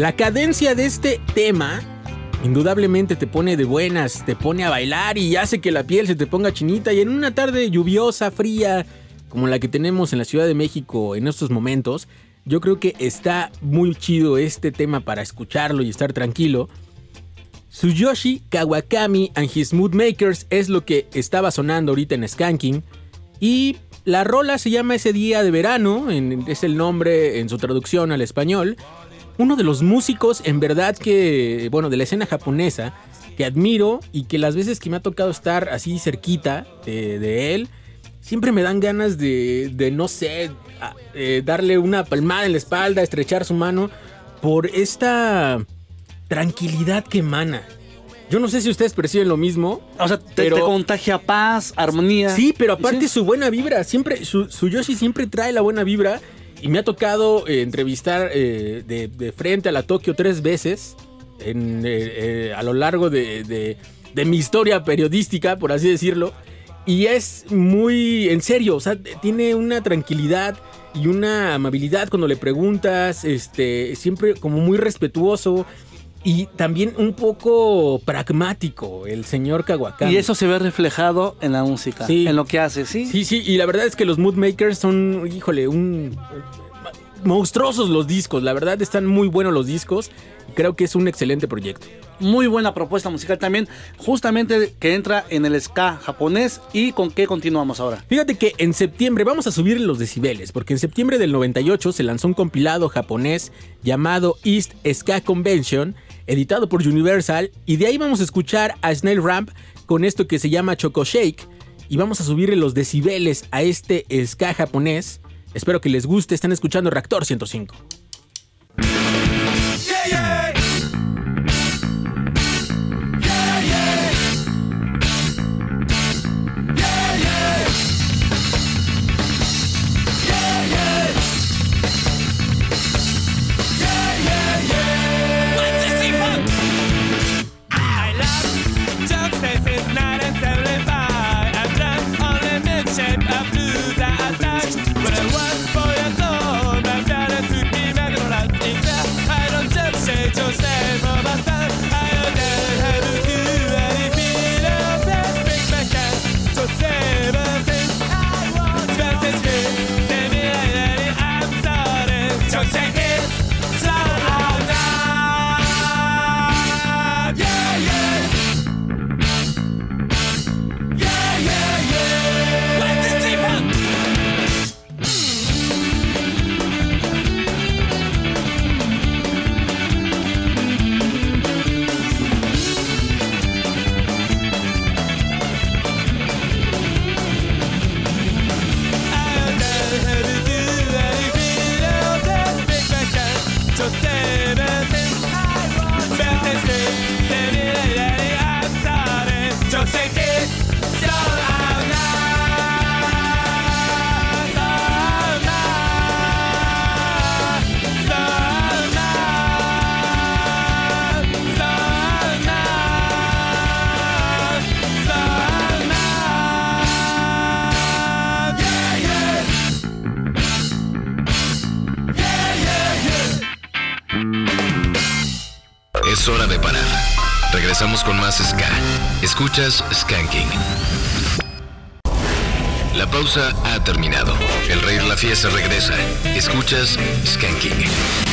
La cadencia de este tema indudablemente te pone de buenas, te pone a bailar y hace que la piel se te ponga chinita y en una tarde lluviosa, fría, como la que tenemos en la Ciudad de México en estos momentos, yo creo que está muy chido este tema para escucharlo y estar tranquilo. Tsuyoshi Kawakami and His Mood Makers es lo que estaba sonando ahorita en Skanking. Y la rola se llama Ese Día de Verano, es el nombre en su traducción al español. Uno de los músicos, en verdad que, bueno, de la escena japonesa, que admiro y que las veces que me ha tocado estar así cerquita de, de él, siempre me dan ganas de, de no sé, a- eh, darle una palmada en la espalda, estrechar su mano, por esta tranquilidad que emana. Yo no sé si ustedes perciben lo mismo. O sea, te, te contagia paz, armonía. Sí, pero aparte su buena vibra, siempre, su, su Yoshi siempre trae la buena vibra. Y me ha tocado eh, entrevistar eh, de, frente a la Tokio tres veces eh, a lo largo de, de- de mi historia periodística, por así decirlo. Y es muy en serio, o sea, tiene una tranquilidad y una amabilidad cuando le preguntas, este, siempre como muy respetuoso y también un poco pragmático el señor Kawakami. Y eso se ve reflejado en la música, Sí. en lo que hace, ¿sí? Sí, sí, y la verdad es que los Mood Makers son, híjole, un monstruosos los discos. La verdad están muy buenos los discos. Creo que es un excelente proyecto. Muy buena propuesta musical también, justamente que entra en el ska japonés. ¿Y con qué continuamos ahora? Fíjate que en septiembre vamos a subir los decibeles, porque en septiembre del 98 se lanzó un compilado japonés llamado East Ska Convention, editado por Universal, y de ahí vamos a escuchar a Snail Ramp con esto que se llama Choco Shake, y vamos a subirle los decibeles a este ska japonés. Espero que les guste, están escuchando Reactor 105. Of blues I touch. When I was for Regresamos con más Ska. Escuchas Skanking. La pausa ha terminado. El rey de la fiesta regresa. Escuchas Skanking.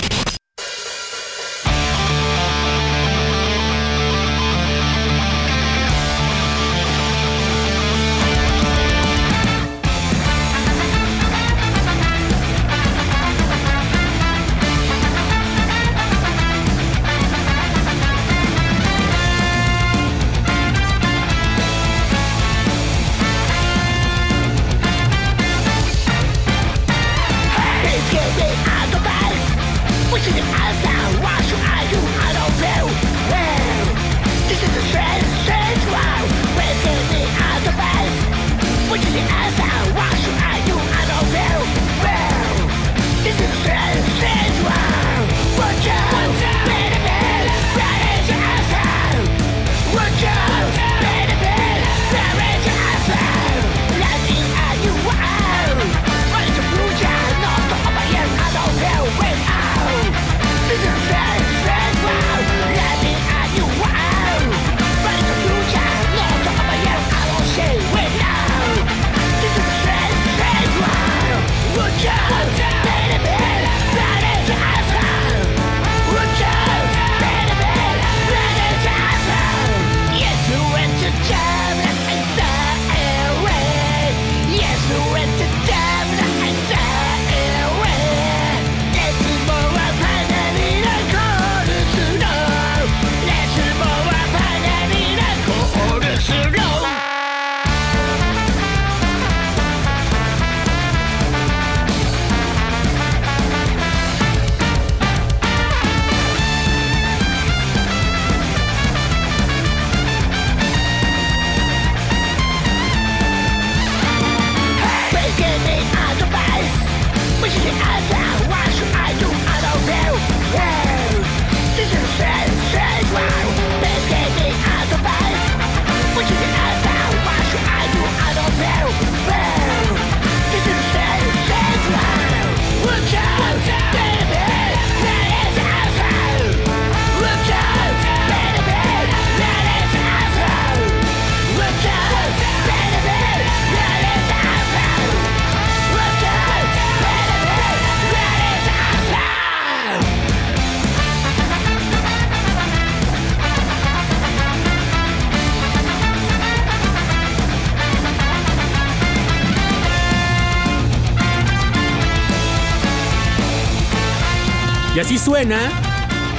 Suena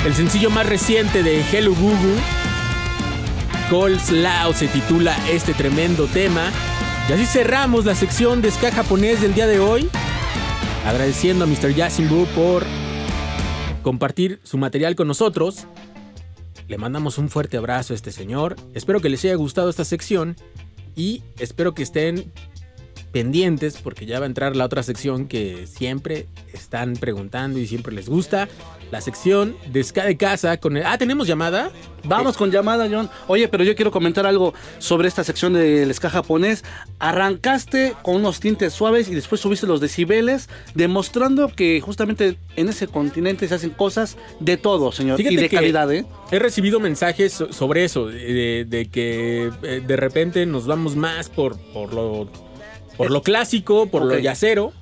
el sencillo más reciente de Hello Gugu. Cold Lao se titula este tremendo tema. Y así cerramos la sección de ska japonés del día de hoy. Agradeciendo a Mr. Yasinbu por compartir su material con nosotros. Le mandamos un fuerte abrazo a este señor. Espero que les haya gustado esta sección y espero que estén pendientes porque ya va a entrar la otra sección que siempre están preguntando y siempre les gusta. La sección de Ska de Casa con el... Ah, ¿tenemos llamada? Vamos con llamada, John. Oye, pero yo quiero comentar algo sobre esta sección del ska japonés. Arrancaste con unos tintes suaves y después subiste los decibeles, demostrando que justamente en ese continente se hacen cosas de todo, señor. Fíjate y de calidad, ¿eh? He recibido mensajes so- sobre eso, de, de que eh, de repente nos vamos más por, por, lo, por lo clásico, por lo yacero,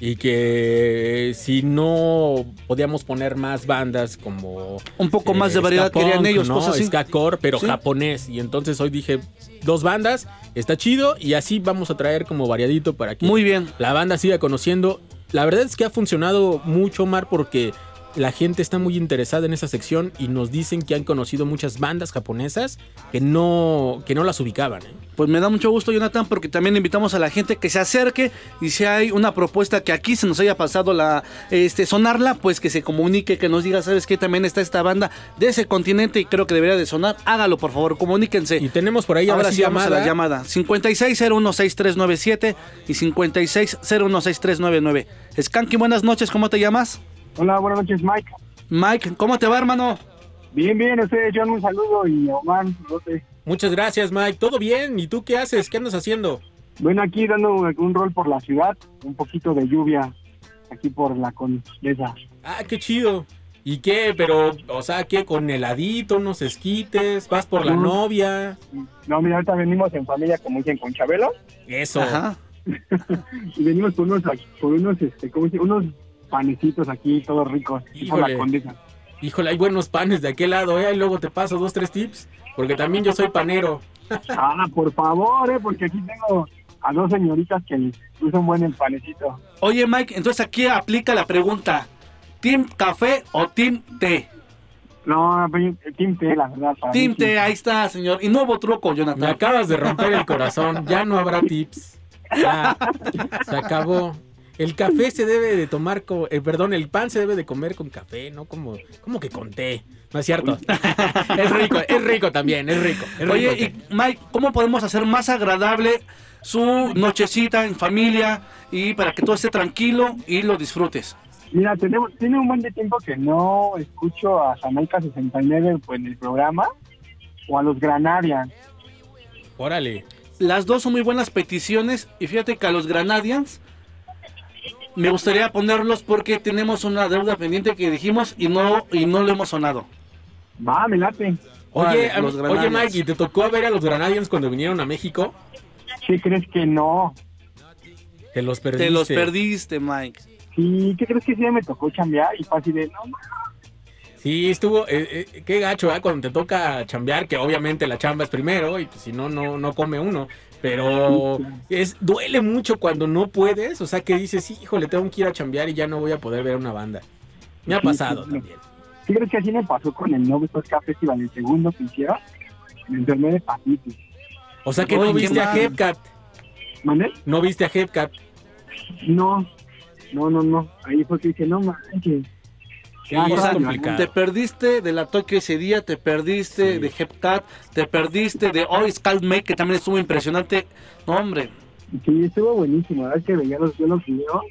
y que si no podíamos poner más bandas como... Un poco más de ska variedad querían ellos, ¿no? cosas así. Ska core, pero Sí. japonés. Y entonces hoy dije, dos bandas, está chido, y así vamos a traer como variadito para que Muy bien. la banda siga conociendo. La verdad es que ha funcionado mucho, Omar, porque la gente está muy interesada en esa sección y nos dicen que han conocido muchas bandas japonesas que no, que no las ubicaban. ¿eh? Pues me da mucho gusto, Jonathan, porque también invitamos a la gente que se acerque y si hay una propuesta que aquí se nos haya pasado la este sonarla, pues que se comunique, que nos diga, ¿sabes qué? También está esta banda de ese continente y creo que debería de sonar. Hágalo, por favor, comuníquense. Y tenemos por ahí ahora sí vamos a la llamada. llamada. 56016397 y 56016399. Skanky, buenas noches, ¿cómo te llamas? Hola, buenas noches, Mike. Mike, ¿cómo te va, hermano? Bien, bien, ustedes, John, un saludo y Omar, no sé. Muchas gracias, Mike. ¿Todo bien? ¿Y tú qué haces? ¿Qué andas haciendo? Bueno, aquí dando un rol por la ciudad, un poquito de lluvia aquí por la condesa. Ah, qué chido. ¿Y qué? Pero, o sea, ¿qué? ¿Con heladito, unos esquites? ¿Vas por la No. novia? No, mira, ahorita venimos en familia, como dicen, con Chabelo. Eso. Ajá. y venimos por unos, por unos, este, ¿cómo dice? Unos panecitos aquí, todos ricos, por la Híjole. condesa. Híjole, hay buenos panes de aquel lado, ¿eh? Y luego te paso dos, tres tips. Porque también yo soy panero. Ah, por favor, eh, porque aquí tengo a dos señoritas que les usan buen el panecito. Oye, Mike, entonces aquí aplica la pregunta: ¿Team café o Team té? No, Team T, la verdad. Team té, ahí está, señor. Y nuevo truco, Jonathan. Me acabas de romper el corazón. Ya no habrá tips. Ya. Se acabó. El café se debe de tomar con... eh, perdón, el pan se debe de comer con café, no como, como que con té. No es cierto. es rico, es rico también, es rico. es rico Oye, té. y Mike, ¿cómo podemos hacer más agradable su nochecita en familia y para que todo esté tranquilo y lo disfrutes? Mira, tenemos, tiene un buen de tiempo que no escucho a Jamaica 69 pues, en el programa o a los Granadians. Órale. Las dos son muy buenas peticiones y fíjate que a los Granadians me gustaría ponerlos porque tenemos una deuda pendiente que dijimos y no y no lo hemos sonado. Va, me late. Oye, los oye. Mike, ¿y te tocó ver a los Granadians cuando vinieron a México? ¿Qué crees que no? Te los perdiste. Te los perdiste, Mike. Sí, ¿qué crees que sí me tocó chambear? Y así de, no, ma- Sí, estuvo, eh, eh, qué gacho, ¿eh? Cuando te toca chambear, que obviamente la chamba es primero y pues, si no, no, no come uno. Pero es, duele mucho cuando no puedes, o sea que dices, híjole, tengo que ir a chambear y ya no voy a poder ver una banda. Me ha Sí, pasado sí, también. ¿qué crees que así me pasó con el Novo Ska Festival, el segundo que hicieron? Me enfermé de hepatitis. O sea que no viste a. Hepcat. ¿Mandé? No viste a Hepcat. No, no, no, no. Ahí fue que dije, no manches. Sí, Ah, es complicado. Te perdiste de la Tokio ese día, te perdiste de Hepcat, te perdiste de Hoy Make, que también estuvo impresionante. No, hombre. Sí, estuvo buenísimo. La verdad es que veía los, yo los videos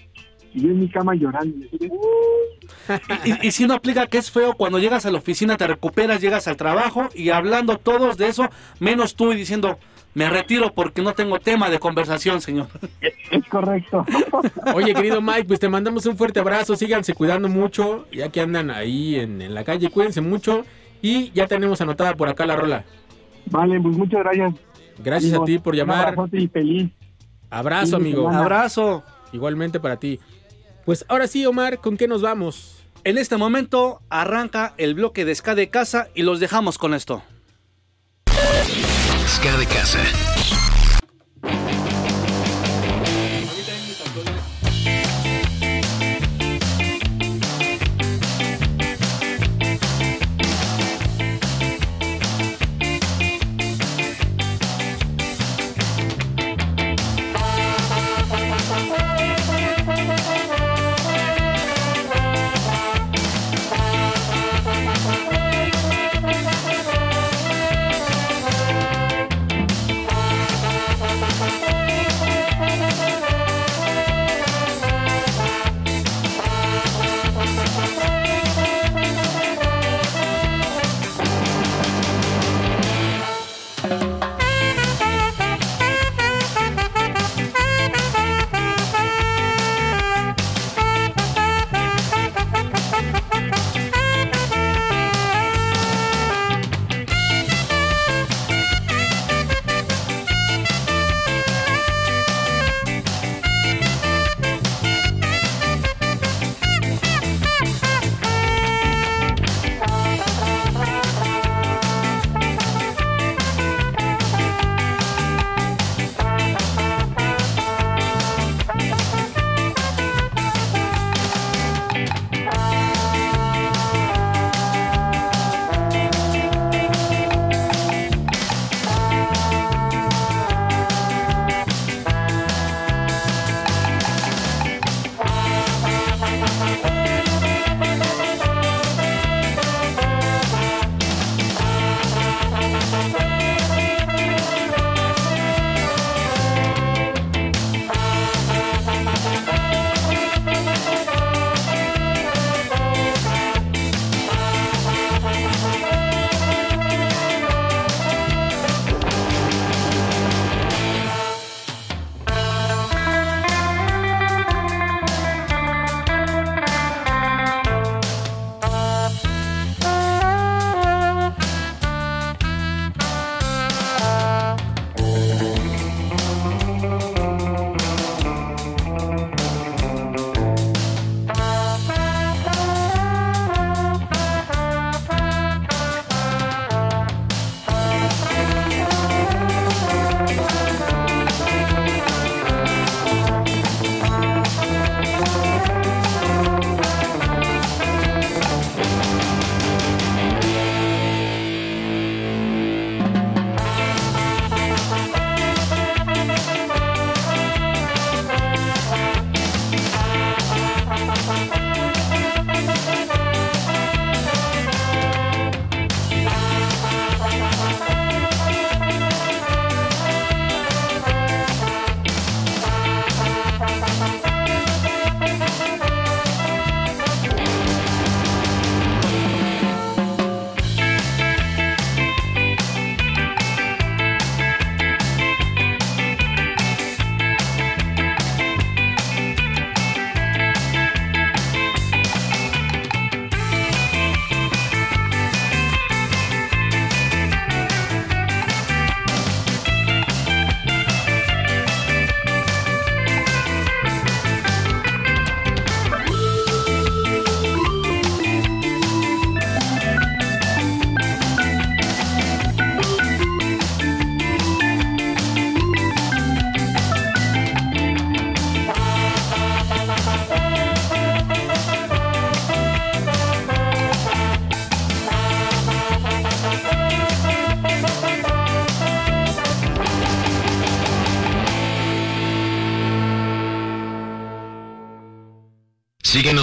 y yo en mi cama llorando. y si no aplica que es feo, cuando llegas a la oficina te recuperas, llegas al trabajo y hablando todos de eso, menos tú y diciendo, me retiro porque no tengo tema de conversación, señor. Es correcto. Oye, querido Mike, pues te mandamos un fuerte abrazo, síganse cuidando mucho, ya que andan ahí en, en la calle, cuídense mucho y ya tenemos anotada por acá la rola. Vale, pues muchas gracias. Gracias a ti por un llamar. abrazote y feliz. Abrazo, de amigo. semana. Abrazo. Igualmente para ti. Pues ahora sí, Omar, ¿con qué nos vamos? En este momento arranca el bloque de Ska de casa y los dejamos con esto. Ska de casa.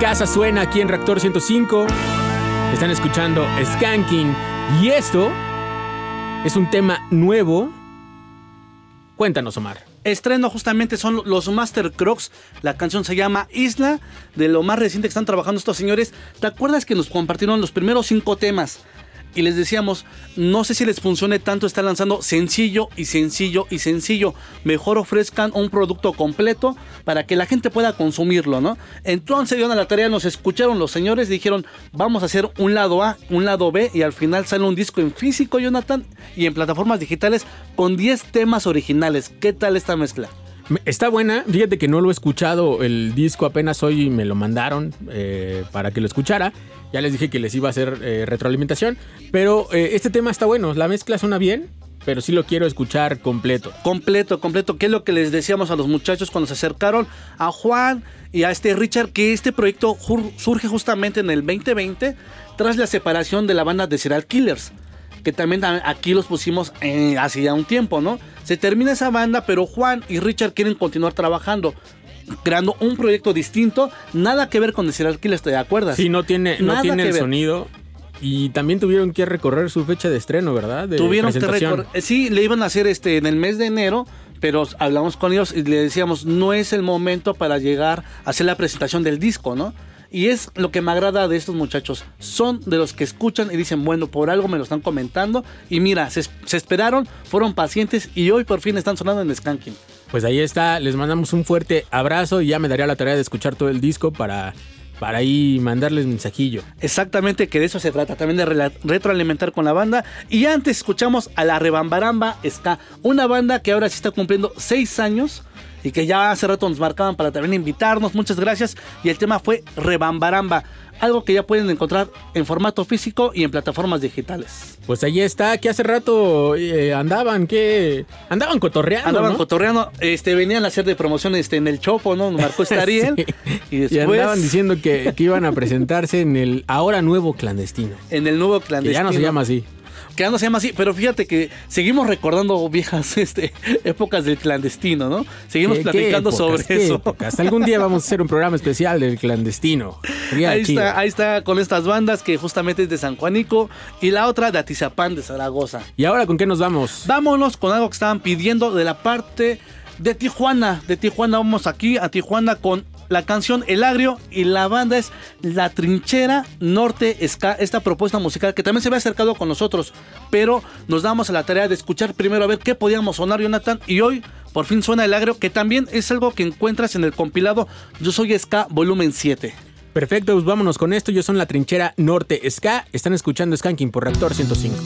Casa suena aquí en Reactor 105. Están escuchando Skanking. Y esto es un tema nuevo. Cuéntanos, Omar. Estreno justamente son los Master Crocs. La canción se llama Isla. De lo más reciente que están trabajando estos señores. ¿Te acuerdas que nos compartieron los primeros cinco temas? Y les decíamos, no sé si les funcione tanto estar lanzando sencillo y sencillo y sencillo. Mejor ofrezcan un producto completo para que la gente pueda consumirlo, ¿no? Entonces dieron a la tarea, nos escucharon los señores dijeron, vamos a hacer un lado A, un lado B y al final sale un disco en físico, Jonathan, y en plataformas digitales con 10 temas originales. ¿Qué tal esta mezcla? Me- Está buena, fíjate que no lo he escuchado, el disco apenas hoy me lo mandaron eh, para que lo escuchara. Ya les dije que les iba a hacer eh, retroalimentación, pero eh, este tema está bueno, la mezcla suena bien, pero sí lo quiero escuchar completo. Completo, completo. ¿Qué es lo que les decíamos a los muchachos cuando se acercaron a Juan y a este Richard? Que este proyecto surge justamente en el 2020 tras la separación de la banda de Serial Killers. Que también aquí los pusimos eh, hace ya un tiempo, ¿no? Se termina esa banda, pero Juan y Richard quieren continuar trabajando. Creando un proyecto distinto, nada que ver con Serial Killers, ¿te acuerdas? Sí, no tiene, no Nada tiene que el ver. sonido. Y también tuvieron que recorrer su fecha de estreno, ¿verdad? De Tuvieron que recorrer. eh, Sí, le iban a hacer este en el mes de enero, pero hablamos con ellos y le decíamos, no es el momento para llegar a hacer la presentación del disco, ¿no? Y es lo que me agrada de estos muchachos. Son de los que escuchan y dicen, bueno, por algo me lo están comentando. Y mira, se, se esperaron, fueron pacientes y hoy por fin están sonando en Skanking. Pues ahí está, les mandamos un fuerte abrazo y ya me daría la tarea de escuchar todo el disco para, para ahí mandarles mensajillo. Exactamente, que de eso se trata, también de retroalimentar con la banda. Y antes escuchamos a la Rebambaramba Ska, una banda que ahora sí está cumpliendo seis años y que ya hace rato nos marcaban para también invitarnos. Muchas gracias. Y el tema fue Rebambaramba, algo que ya pueden encontrar en formato físico y en plataformas digitales. Pues ahí está, que hace rato eh, andaban, que andaban cotorreando. Andaban ¿no? cotorreando, este, venían a hacer de promoción este, en el Chopo, ¿no? Marcó este Ariel. Sí. Y Y después andaban diciendo que, que iban a presentarse en el ahora nuevo clandestino. en el nuevo Que clandestino. ya no se llama así. Que ya no se llama así, pero fíjate que seguimos recordando viejas este, épocas del clandestino, ¿no? Seguimos ¿Qué- qué platicando épocas, sobre qué eso. épocas? Algún día vamos a hacer un programa especial del clandestino. Sería Ahí chido. está, ahí está con estas bandas que justamente es de San Juanico y la otra de Atizapán de Zaragoza. ¿Y ahora con qué nos vamos? Vámonos con algo que estaban pidiendo de la parte de Tijuana. De Tijuana vamos aquí a Tijuana con la canción El Agrio y la banda es La Trinchera Norte Ska, esta propuesta musical que también se había acercado con nosotros, pero nos damos a la tarea de escuchar primero a ver qué podíamos sonar, Jonathan, y hoy por fin suena El Agrio, que también es algo que encuentras en el compilado Yo Soy Ska Volumen 7. Perfecto, pues vámonos con esto. Yo son la trinchera Norte Ska. Están escuchando Skanking por Reactor 105.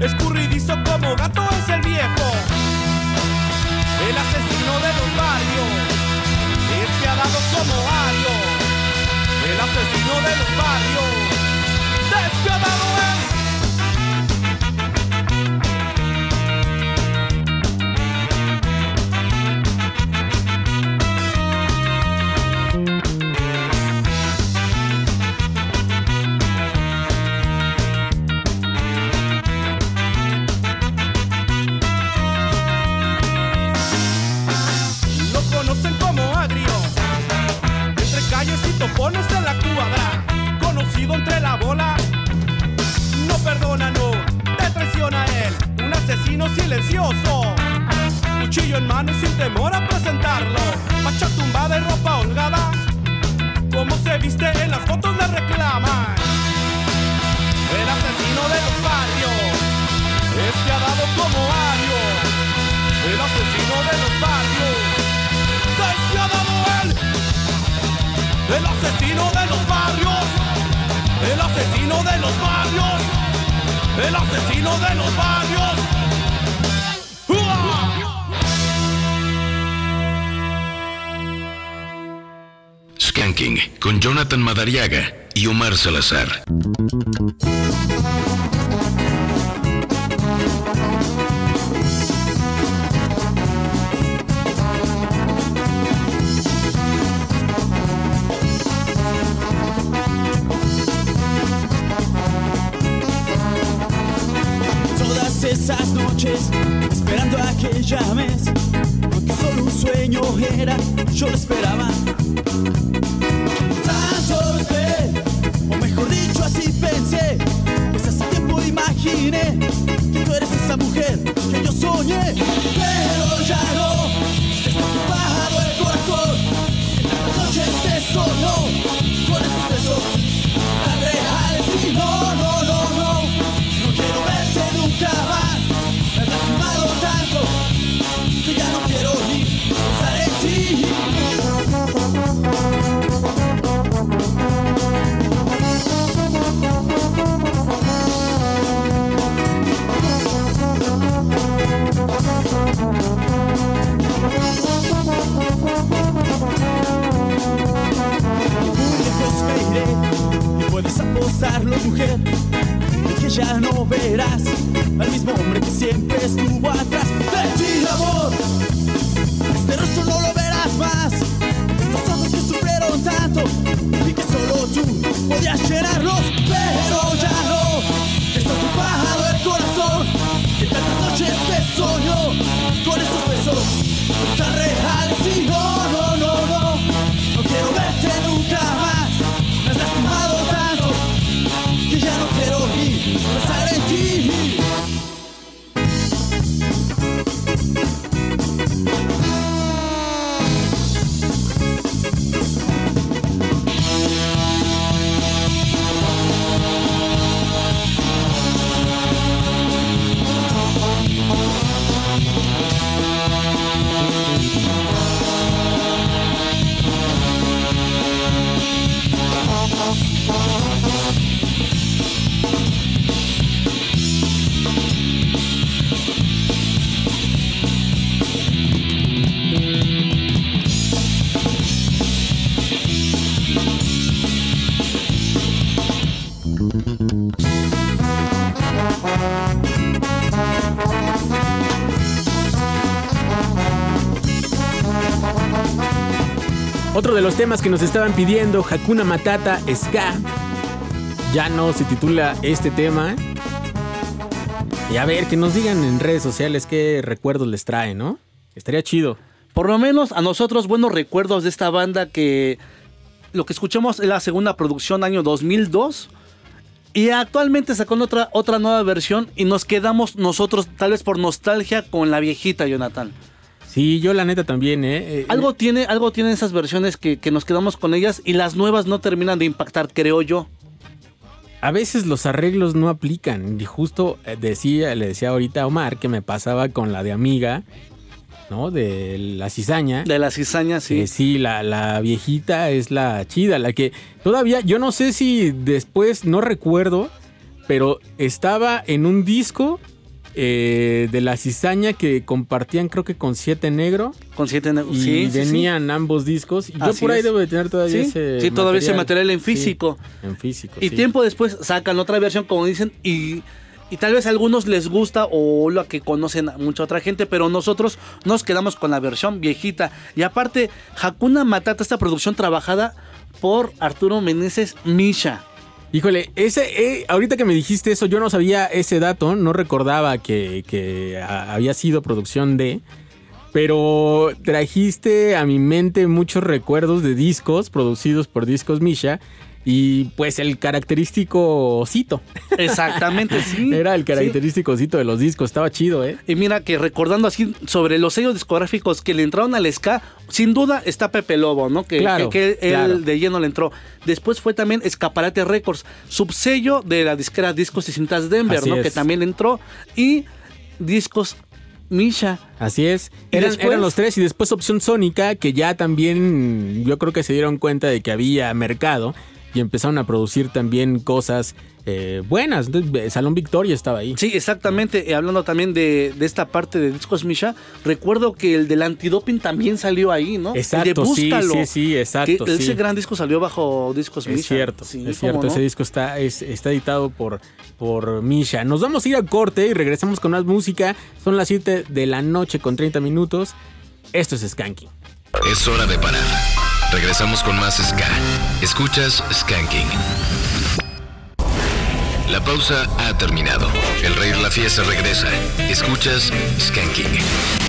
Escurridizo como gato es el viejo. El asesino de los barrios. Despiadado como Ario, el asesino de los barrios, Madariaga y Omar Salazar. Los temas que nos estaban pidiendo, Hakuna Matata Ska. Ya no se titula este tema. Y a ver, que nos digan en redes sociales qué recuerdos les trae, ¿no? Estaría chido. Por lo menos a nosotros buenos recuerdos de esta banda que lo que escuchamos es la segunda producción año 2002 y actualmente sacó otra, otra nueva versión y nos quedamos nosotros tal vez por nostalgia con la viejita Jonathan. Sí, yo la neta también, ¿eh? Eh, Algo tiene, algo tienen esas versiones que, que nos quedamos con ellas y las nuevas no terminan de impactar, creo yo. A veces los arreglos no aplican. Y justo eh, decía, le decía ahorita a Omar que me pasaba con la de amiga, ¿no? De la cizaña. De la cizaña, sí. Que sí, la, la viejita es la chida, la que todavía, yo no sé si después, no recuerdo, pero estaba en un disco eh, de la cizaña que compartían creo que con Siete Negro. Con Siete Negro, Y sí, sí, sí. venían ambos discos. Y yo Así por ahí es. debo de tener todavía Sí, ese sí, todavía ese material en físico. En físico. Y tiempo después sacan otra versión, como dicen, y, y tal vez a algunos les gusta o la que conocen a mucha otra gente, pero nosotros nos quedamos con la versión viejita. Y aparte, Hakuna Matata, esta producción trabajada por Arturo Meneses Misha. Híjole, ese, eh, ahorita que me dijiste eso, yo no sabía ese dato, no recordaba que, había sido producción de. Pero trajiste a mi mente muchos recuerdos de discos producidos por Discos Misha. Y pues el característico osito. Exactamente, sí. Era el característico osito de los discos, estaba chido, ¿eh? Y mira que recordando así sobre los sellos discográficos que le entraron al ska, sin duda está Pepe Lobo, ¿no? Que, Claro, que- que él claro. de lleno le entró. Después fue también Escaparate Records, subsello de la disquera Discos y Cintas Denver, Así ¿no? es. Que también entró. Y Discos Misha. Así es. ¿Y Eran, después? eran los tres y después Opción Sónica, que ya también yo creo que se dieron cuenta de que había mercado y empezaron a producir también cosas eh, buenas. Entonces, Salón Victoria estaba ahí. Sí, exactamente. Eh, hablando también de, de esta parte de Discos Misha, recuerdo que el del antidoping también salió ahí, ¿no? Exacto, el de sí, Búscalo. sí, sí, exacto, Que sí. Ese gran disco salió bajo Discos Es Misha. cierto, Sí, es ¿cómo cierto. no? Ese disco está, es- está editado por, por Misha. Nos vamos a ir a corte y regresamos con más música. Son las 7 de la noche con 30 minutos. Esto es Skanking. Es hora de parar. Regresamos con más Ska. Escuchas Skanking. La pausa ha terminado. El rey de la fiesta regresa. Escuchas Skanking.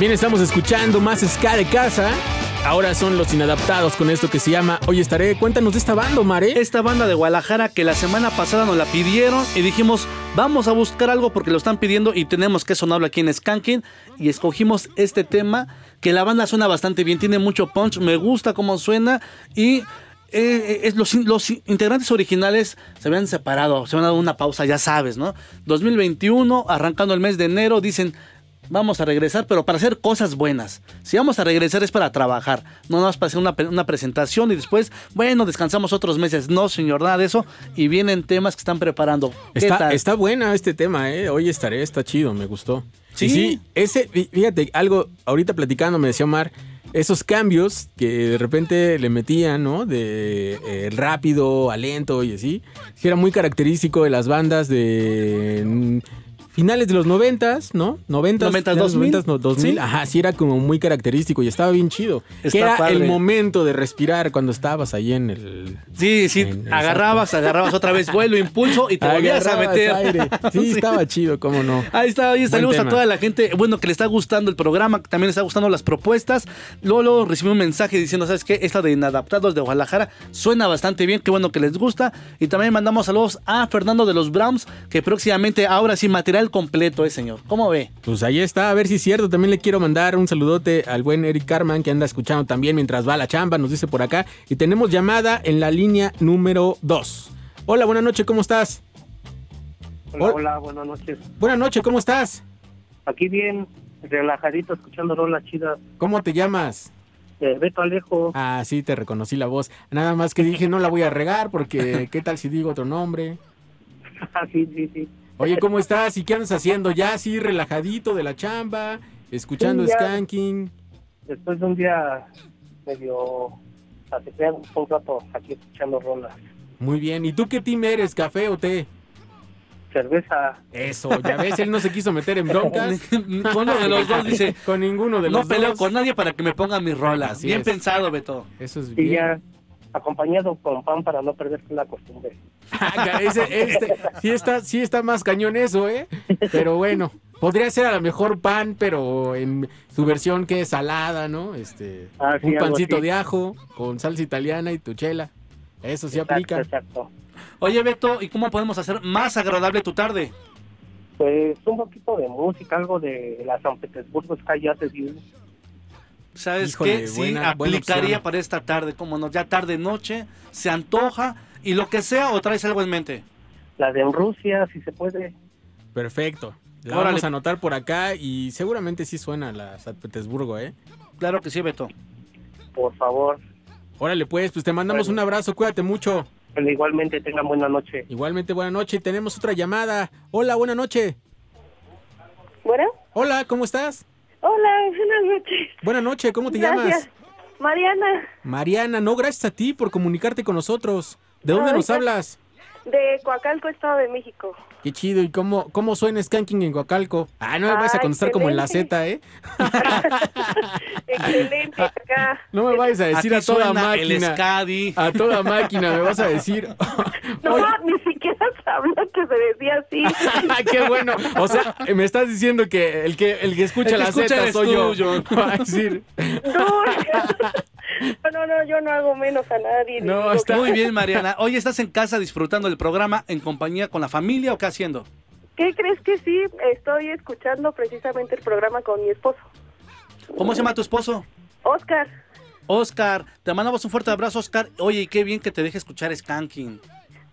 También estamos escuchando más ska de casa. Ahora son los inadaptados con esto que se llama Hoy estaré. Cuéntanos de esta banda, Mare. Esta banda de Guadalajara que la semana pasada nos la pidieron y dijimos, vamos a buscar algo porque lo están pidiendo y tenemos que sonarlo aquí en Skanking. Y escogimos este tema que la banda suena bastante bien, tiene mucho punch, me gusta cómo suena y... eh, los, los integrantes originales se habían separado, se habían dado una pausa, ya sabes, ¿no? 2021, arrancando el mes de enero, dicen, vamos a regresar, pero para hacer cosas buenas. Si vamos a regresar es para trabajar, no nada más para hacer una, una presentación y después, bueno, descansamos otros meses. No, señor, nada de eso. Y vienen temas que están preparando. ¿Qué Está, está buena este tema, ¿eh? Hoy estaré, está chido, me gustó. Sí. Y sí, ese, fí- fíjate, algo, ahorita platicando me decía Omar, esos cambios que de repente le metían, ¿no? De eh, rápido a lento y así, que era muy característico de las bandas de finales de los noventas, ¿no? Noventas, Noventas, 2000, noventas, no, 2000, sí. ajá, sí era como muy característico y estaba bien chido. Está que era padre. el momento de respirar cuando estabas ahí en el... Sí, sí, agarrabas, agarrabas otra vez vuelo, impulso y te volvías a meter. aire. Sí, estaba chido, cómo no. Ahí está, Buen saludos a toda la gente, bueno, que le está gustando el programa, que también le está gustando las propuestas. Luego, luego recibí un mensaje diciendo, ¿sabes qué? Esta de Inadaptados de Guadalajara suena bastante bien, qué bueno que les gusta. Y también mandamos saludos a Fernando de los Browns, que próximamente, ahora sí, material completo, eh, señor. ¿Cómo ve? Pues ahí está, a ver si es cierto. También le quiero mandar un saludote al buen Eric Carman que anda escuchando también mientras va a la chamba, nos dice por acá. Y tenemos llamada en la línea número 2. Hola, buenas noches, ¿cómo estás? Hola, Hola. hola, buenas noches. Buenas noches, ¿cómo estás? Aquí bien, relajadito, escuchando rolas chidas. ¿Cómo te llamas? Eh, Beto Alejo. Ah, sí, te reconocí la voz. Nada más que dije, no la voy a regar porque ¿qué tal si digo otro nombre? Ah, sí, sí, sí. Oye, ¿cómo estás? ¿Y qué andas haciendo? Ya así relajadito de la chamba, escuchando Sí, ya. skanking. Después de un día medio ajetreado, un rato aquí escuchando rolas. Muy bien. ¿Y tú qué team eres, café o té? Cerveza. Eso, ya ves, él no se quiso meter en broncas. Con uno de los dos dice. Con ninguno de No los peleo dos. con nadie para que me pongan mis rolas. Así bien es. pensado, Beto. Eso es Y bien. ya acompañado con pan para no perderse la costumbre. Ah, ese- este, sí, está, sí está más cañón eso, ¿eh? Pero bueno, podría ser a lo mejor pan, pero en su versión que es salada, ¿no? Este, Ah, sí, un pancito de ajo con salsa italiana y tu chela. Eso sí aplica. Exacto. Oye, Beto, ¿y cómo podemos hacer más agradable tu tarde? Pues un poquito de música, algo de la San Petersburgo Sky Jazz. ¿Sabes Híjole, qué? Sí, buena- aplicaría opción. para esta tarde, como no, ya tarde noche, se antoja y lo que sea o traes algo en mente. La de en Rusia, si se puede. Perfecto. La Órale. vamos a anotar por acá y seguramente sí suena la San Petersburgo, ¿eh? Claro que sí, Beto. Por favor. Órale, pues, pues te mandamos Bueno. un abrazo, cuídate mucho. Pero igualmente tengan buena noche. Igualmente, buena noche. Y tenemos otra llamada. Hola, buena noche. Bueno, Hola, ¿cómo estás? Hola, buenas noches. Buenas noches, ¿cómo te Gracias. llamas? Mariana, Mariana, no, gracias a ti por comunicarte con nosotros. ¿De dónde Ay, nos hablas? De Coacalco, Estado de México. Qué chido. ¿Y cómo, cómo suena Skanking en Coacalco? Ah, no me vas a Ah, contestar como en la. Z, ¿eh? excelente acá. No me vayas a decir Aquí a toda suena el máquina. Scadi. A toda máquina me vas a decir. No, ni siquiera sabía que se decía así. Qué bueno. O sea, me estás diciendo que el que el que escucha El que la escucha Z soy tú, yo. Va a decir. No, no, no, yo no hago menos a nadie. No, está muy bien, Mariana. Hoy estás en casa disfrutando del programa en compañía con la familia o qué haciendo? ¿Qué crees que sí? Estoy escuchando precisamente el programa con mi esposo, ¿Cómo se llama tu esposo? Oscar. Oscar, te mandamos un fuerte abrazo, Oscar. Oye, y qué bien que te deje escuchar Skanking.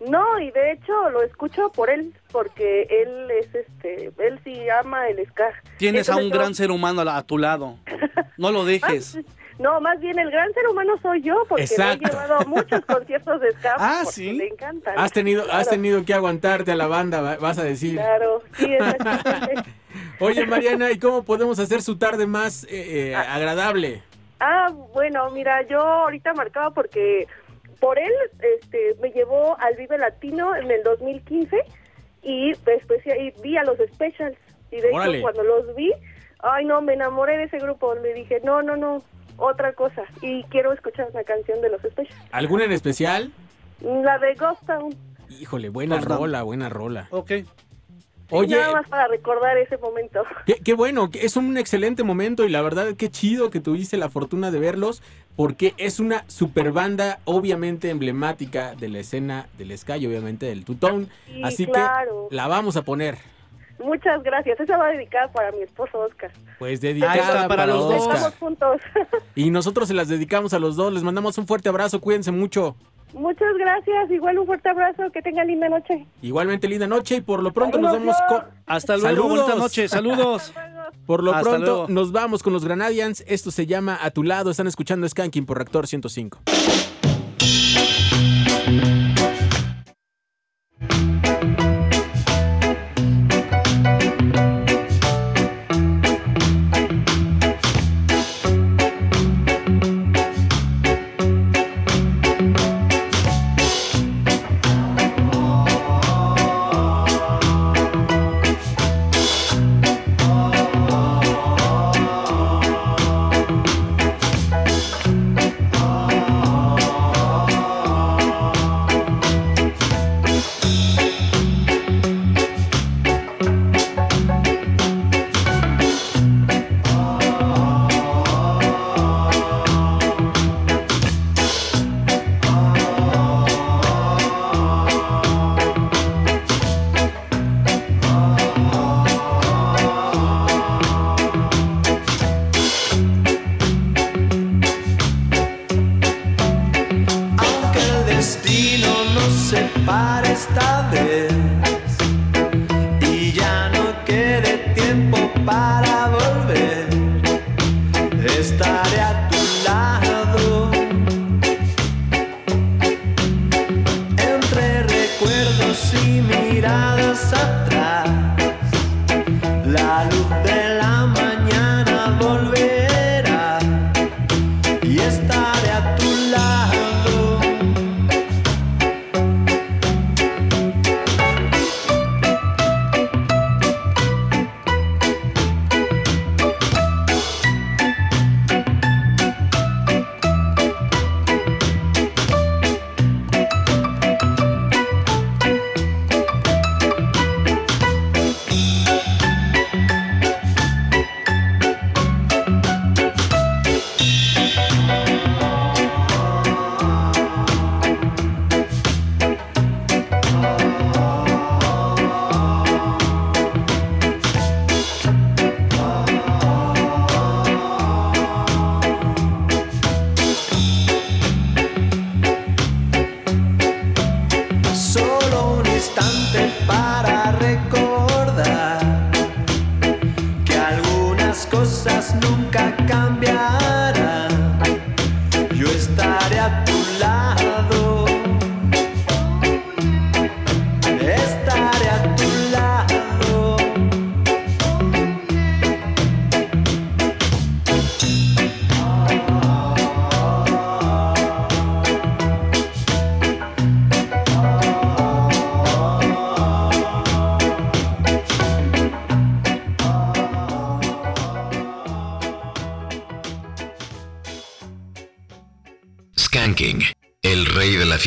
No, y de hecho lo escucho por él, porque él es este, él sí ama el ska. Tienes a un yo- gran ser humano a, tu lado. No lo dejes. No, más bien el gran ser humano soy yo, porque Exacto. lo he llevado a muchos conciertos de ska. Ah, ¿sí? Le encantan. Has tenido, has tenido que aguantarte a la banda, va- vas a decir. Claro, sí, exactamente. Oye, Mariana, ¿y cómo podemos hacer su tarde más eh, eh, agradable? Ah, bueno, mira, yo ahorita marcaba porque por él este, me llevó al Vive Latino en el 2015 y después ahí vi a los Specials. Y de Órale. hecho, cuando los vi, ay no, me enamoré de ese grupo. Le dije, no, no, no, otra cosa. Y quiero escuchar una canción de los Specials. ¿Alguna en especial? La de Ghost Town. Híjole, buena Ghost Town. rola, buena rola. Ok. Oye, Nada más para recordar ese momento. qué, qué bueno, que es un excelente momento y la verdad qué chido que tuviste la fortuna de verlos porque es una super banda obviamente emblemática de la escena del Sky, obviamente del Tutón. Sí, Así claro. que la vamos a poner. Muchas gracias. Esa va dedicada para mi esposo Oscar. Pues Ahí dedicada está, para para, los dos. Oscar. Estamos juntos. Y nosotros se las dedicamos a los dos. Les mandamos un fuerte abrazo, cuídense mucho. Muchas gracias. Igual un fuerte abrazo. Que tengan linda noche. Igualmente linda noche y por lo pronto nos vamos con... Hasta luego, Saludos. bonita noche, saludos. Por lo Hasta pronto luego. nos vamos con los Granadians. Esto se llama A tu lado. Están escuchando Skanking por Reactor 105.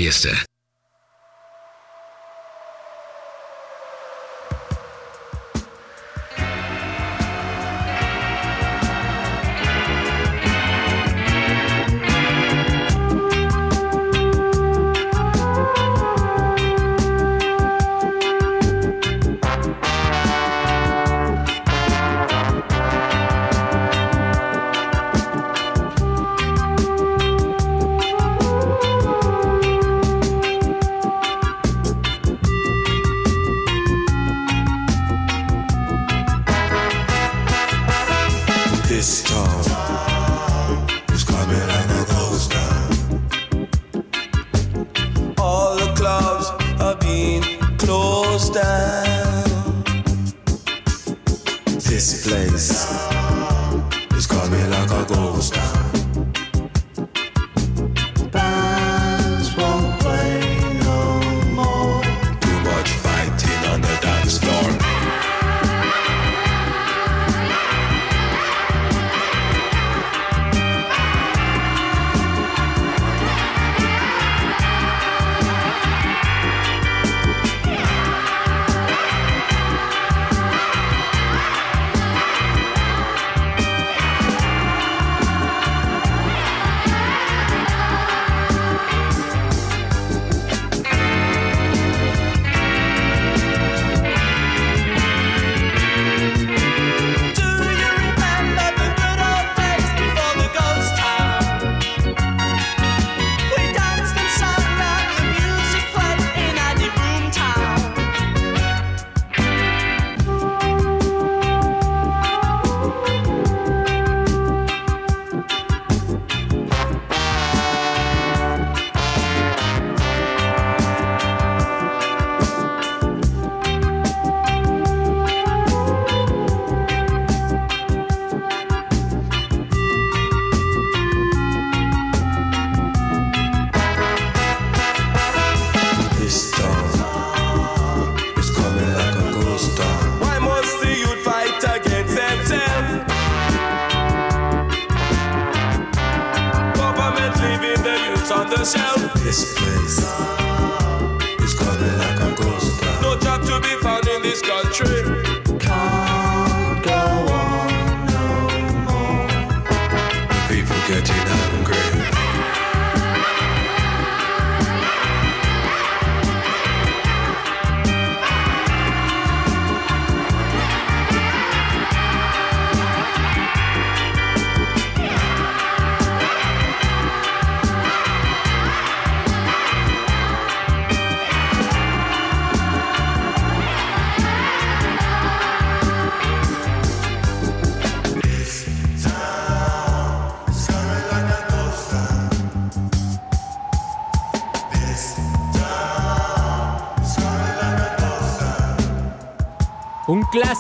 feeste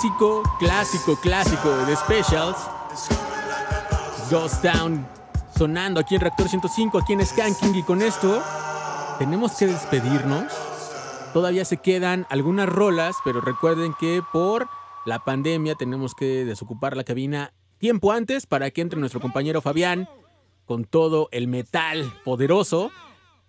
clásico, clásico, clásico de Specials. Ghost Town sonando aquí en Reactor 105, aquí en Skanking. Y con esto tenemos que despedirnos. Todavía se quedan algunas rolas, pero recuerden que por la pandemia tenemos que desocupar la cabina tiempo antes para que entre nuestro compañero Fabián con todo el metal poderoso.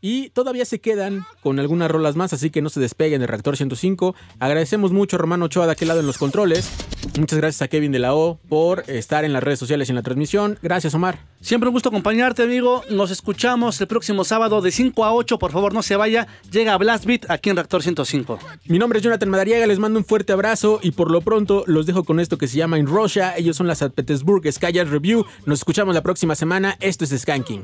Y todavía se quedan con algunas rolas más, así que no se despeguen de Reactor 105. Agradecemos mucho a Romano Ochoa de aquel lado en los controles. Muchas gracias a Kevin de la O por estar en las redes sociales y en la transmisión. Gracias, Omar. Siempre un gusto acompañarte, amigo. Nos escuchamos el próximo sábado de 5 a 8. Por favor, no se vaya. Llega Blast Beat aquí en Reactor 105. Mi nombre es Jonathan Madariaga, les mando un fuerte abrazo y por lo pronto los dejo con esto que se llama In Russia. Ellos son las. Petersburg Skyar Review. Nos escuchamos la próxima semana. Esto es Skanking.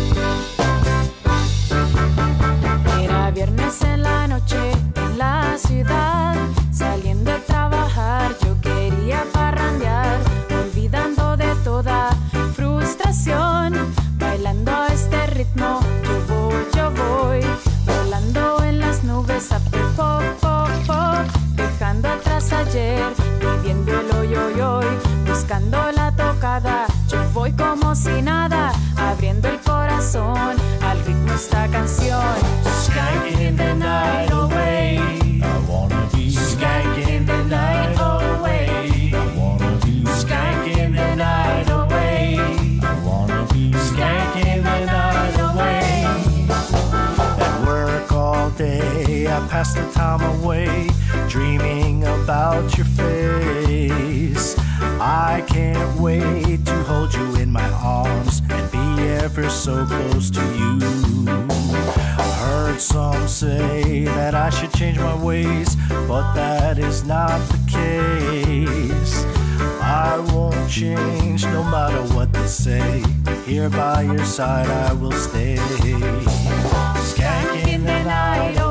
como si nada, abriendo el corazón al ritmo esta canción. Skank in the night away. I wanna be Skanking in the night away. I wanna be Skanking in the night away. I wanna be Skanking in the night away. At work all day, I pass the time away, dreaming about your face. I can't wait to hold you ever so close to you. I heard some say that I should change my ways, but that is not the case. I won't change no matter what they say. Here by your side I will stay. Skanking the night.